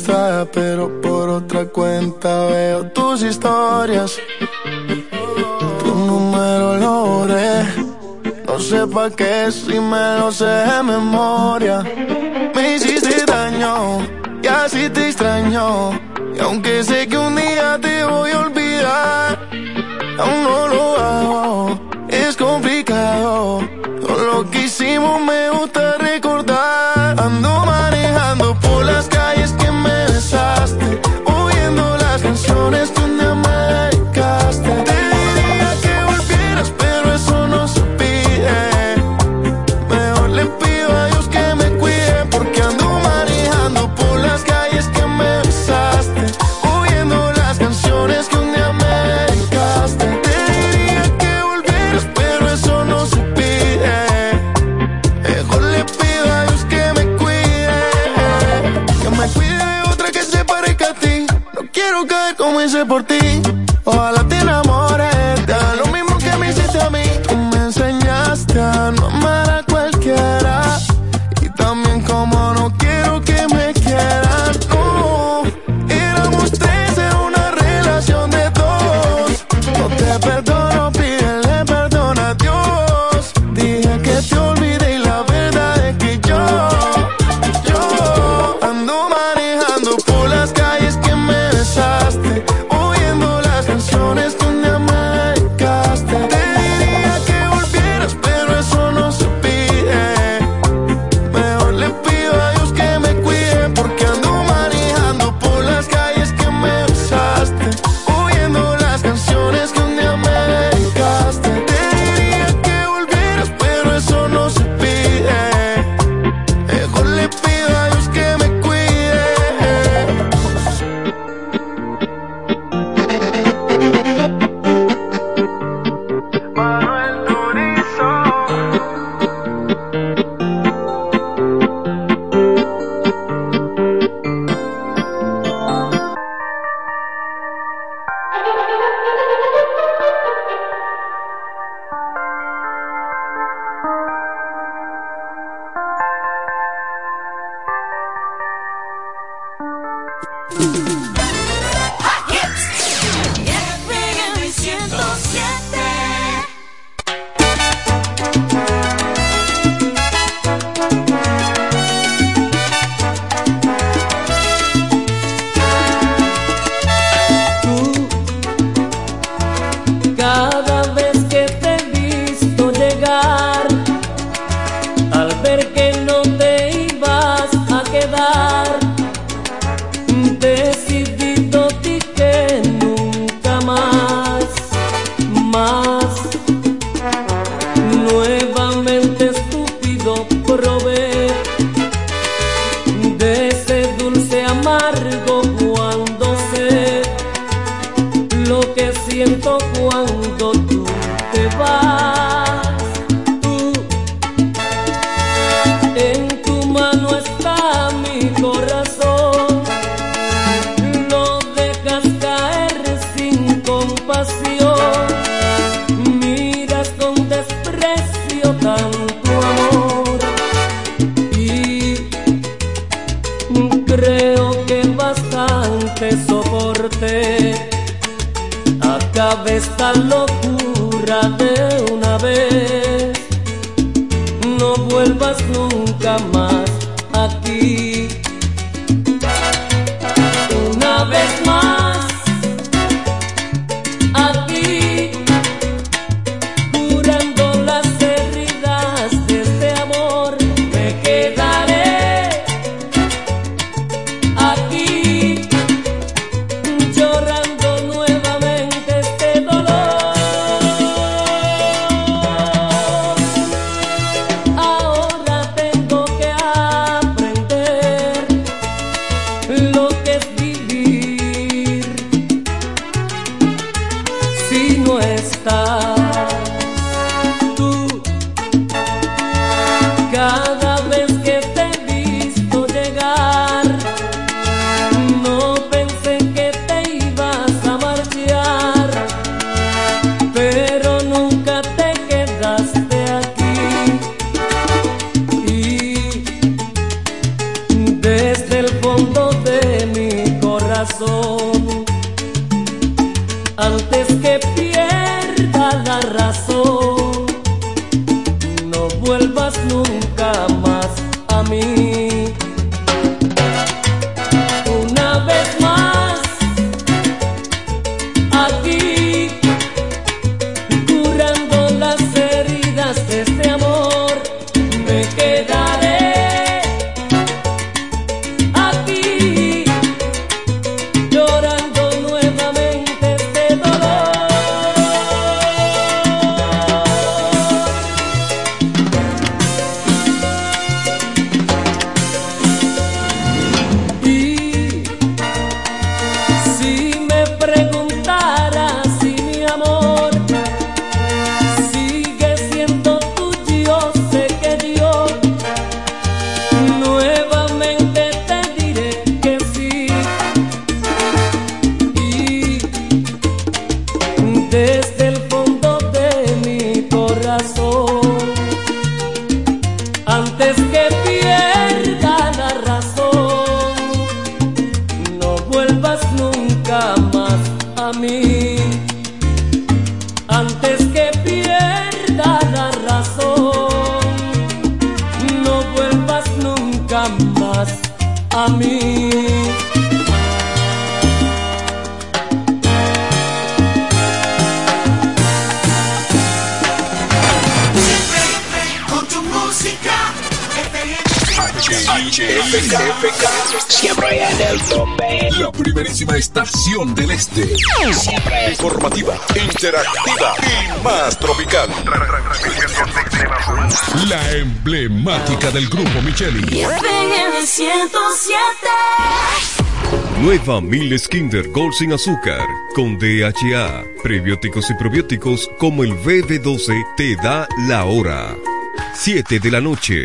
Insta, pero por otra cuenta veo tus historias. Tu número lo borré. No sé pa' qué si me lo sé de memoria. Me hiciste daño y así te extraño. Y aunque sé que un día te voy a olvidar, aún no lo hago. Es complicado. Todo lo que hicimos me gusta por ti. HFK. Siempre en el tope. La primerísima estación del este. Siempre. Informativa, interactiva y más tropical. La emblemática del grupo Micheli. 107. Nueva Miles Kinder Gold sin azúcar, con DHA, prebióticos y probióticos como el BD12 te da la hora. 7 de la noche.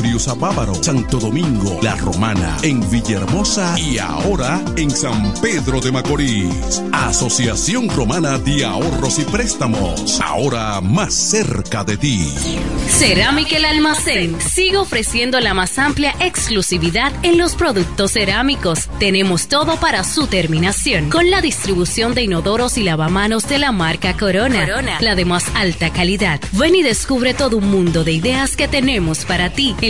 Friusa Bávaro, Santo Domingo, La Romana, en Villahermosa y ahora en San Pedro de Macorís. Asociación Romana de Ahorros y Préstamos, ahora más cerca de ti. Cerámica El Almacén sigue ofreciendo la más amplia exclusividad en los productos cerámicos. Tenemos todo para su terminación, con la distribución de inodoros y lavamanos de la marca Corona, Corona. la de más alta calidad. Ven y descubre todo un mundo de ideas que tenemos para ti en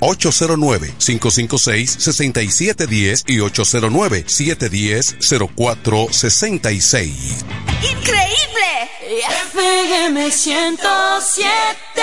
809-556-6710 y 809-710-0466. ¡Increíble! FM 107.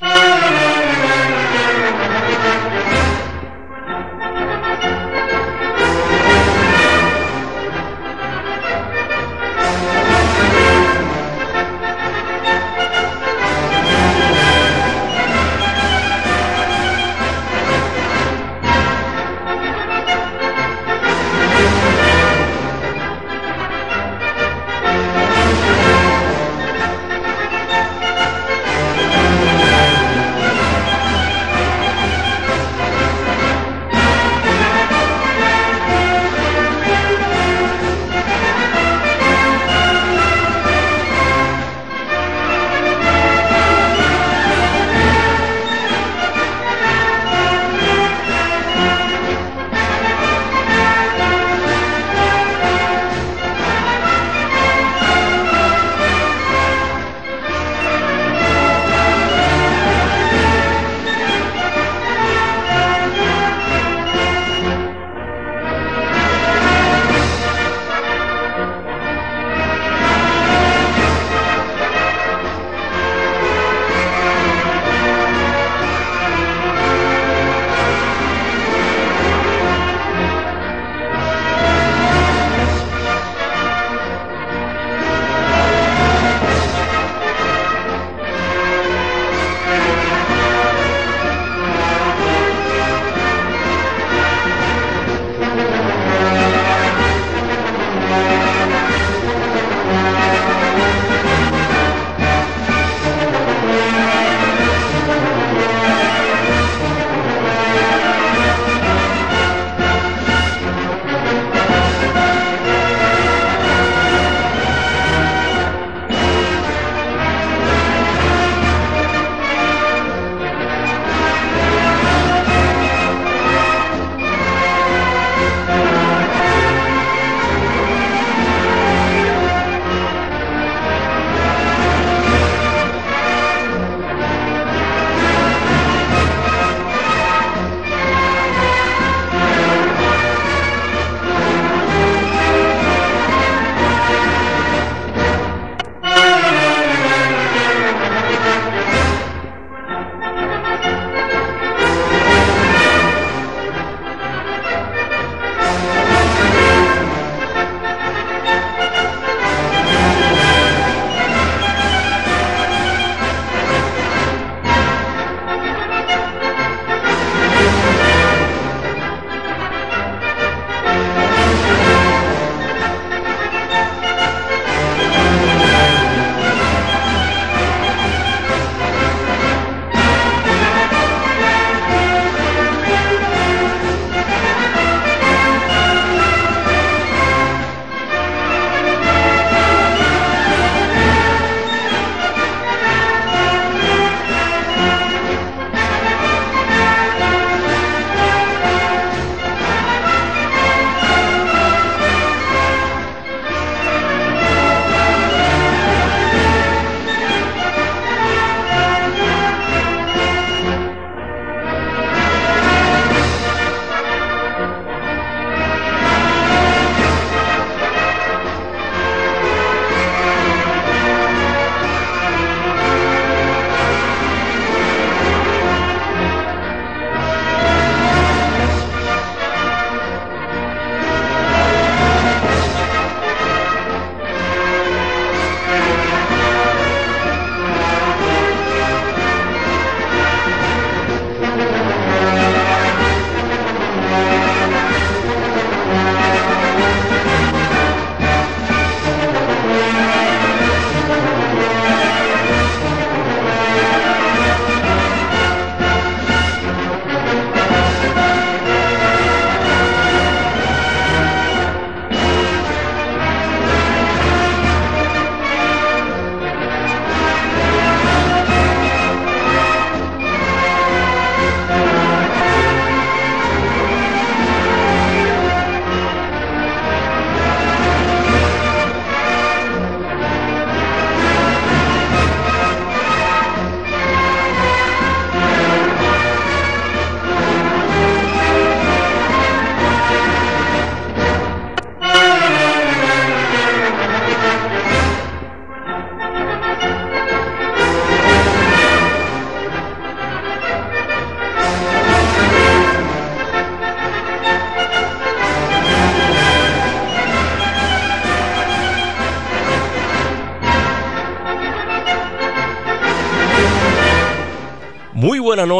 Thank you.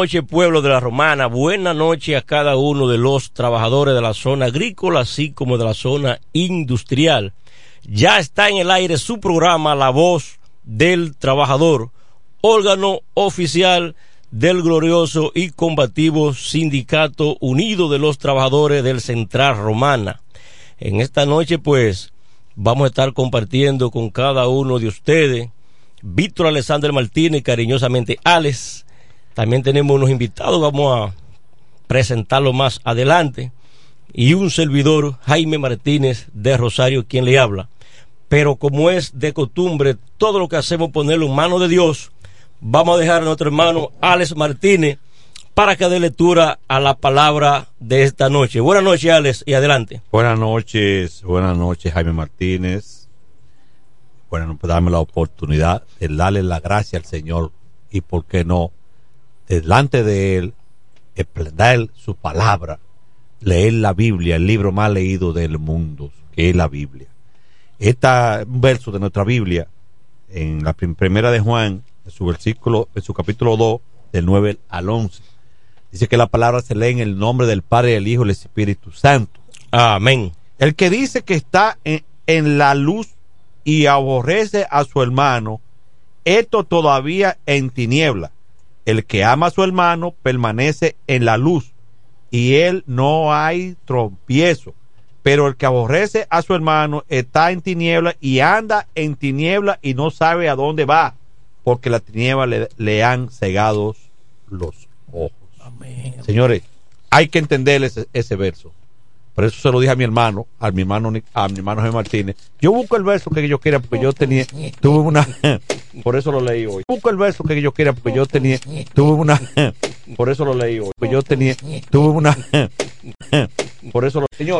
Muy buena noche, pueblo de la Romana. Buena noche a cada uno de los trabajadores de la zona agrícola, así como de la zona industrial. Ya está en el aire su programa La Voz del Trabajador, órgano oficial del glorioso y combativo Sindicato Unido de los Trabajadores del Central Romana. En esta noche, pues, vamos a estar compartiendo con cada uno de ustedes. Víctor Alexander Martínez, cariñosamente Alex. También tenemos unos invitados, vamos a presentarlo más adelante. Y un servidor, Jaime Martínez de Rosario, quien le habla. Pero como es de costumbre, todo lo que hacemos ponerlo en manos de Dios, vamos a dejar a nuestro hermano Alex Martínez para que dé lectura a la palabra de esta noche. Buenas noches, Alex, y adelante. Buenas noches, buenas noches, Jaime Martínez. Bueno, por darme la oportunidad de darle la gracia al Señor y, por qué no, delante de Él, dar su palabra, leer la Biblia, el libro más leído del mundo, que es la Biblia. Este verso de nuestra Biblia, en la prim- primera de Juan, en su versículo, en su capítulo 2, del 9 al 11. Dice que la palabra se lee en el nombre del Padre, del Hijo y del Espíritu Santo. Amén. El que dice que está en, en la luz y aborrece a su hermano, esto todavía en tiniebla. El que ama a su hermano permanece en la luz y él no hay tropiezo. Pero el que aborrece a su hermano está en tiniebla y anda en tiniebla y no sabe a dónde va, porque la tiniebla le, le han cegado los ojos. Señores, hay que entender ese, ese verso. Por eso se lo dije a mi hermano, a mi hermano, a mi hermano José Martínez. Yo busco el verso que yo quiera porque yo tenía, tuve una, por eso lo leí hoy. Busco el verso que yo quiera porque yo tenía, tuve una, por eso lo leí hoy. Porque yo tenía, tuve una, por eso lo, señores.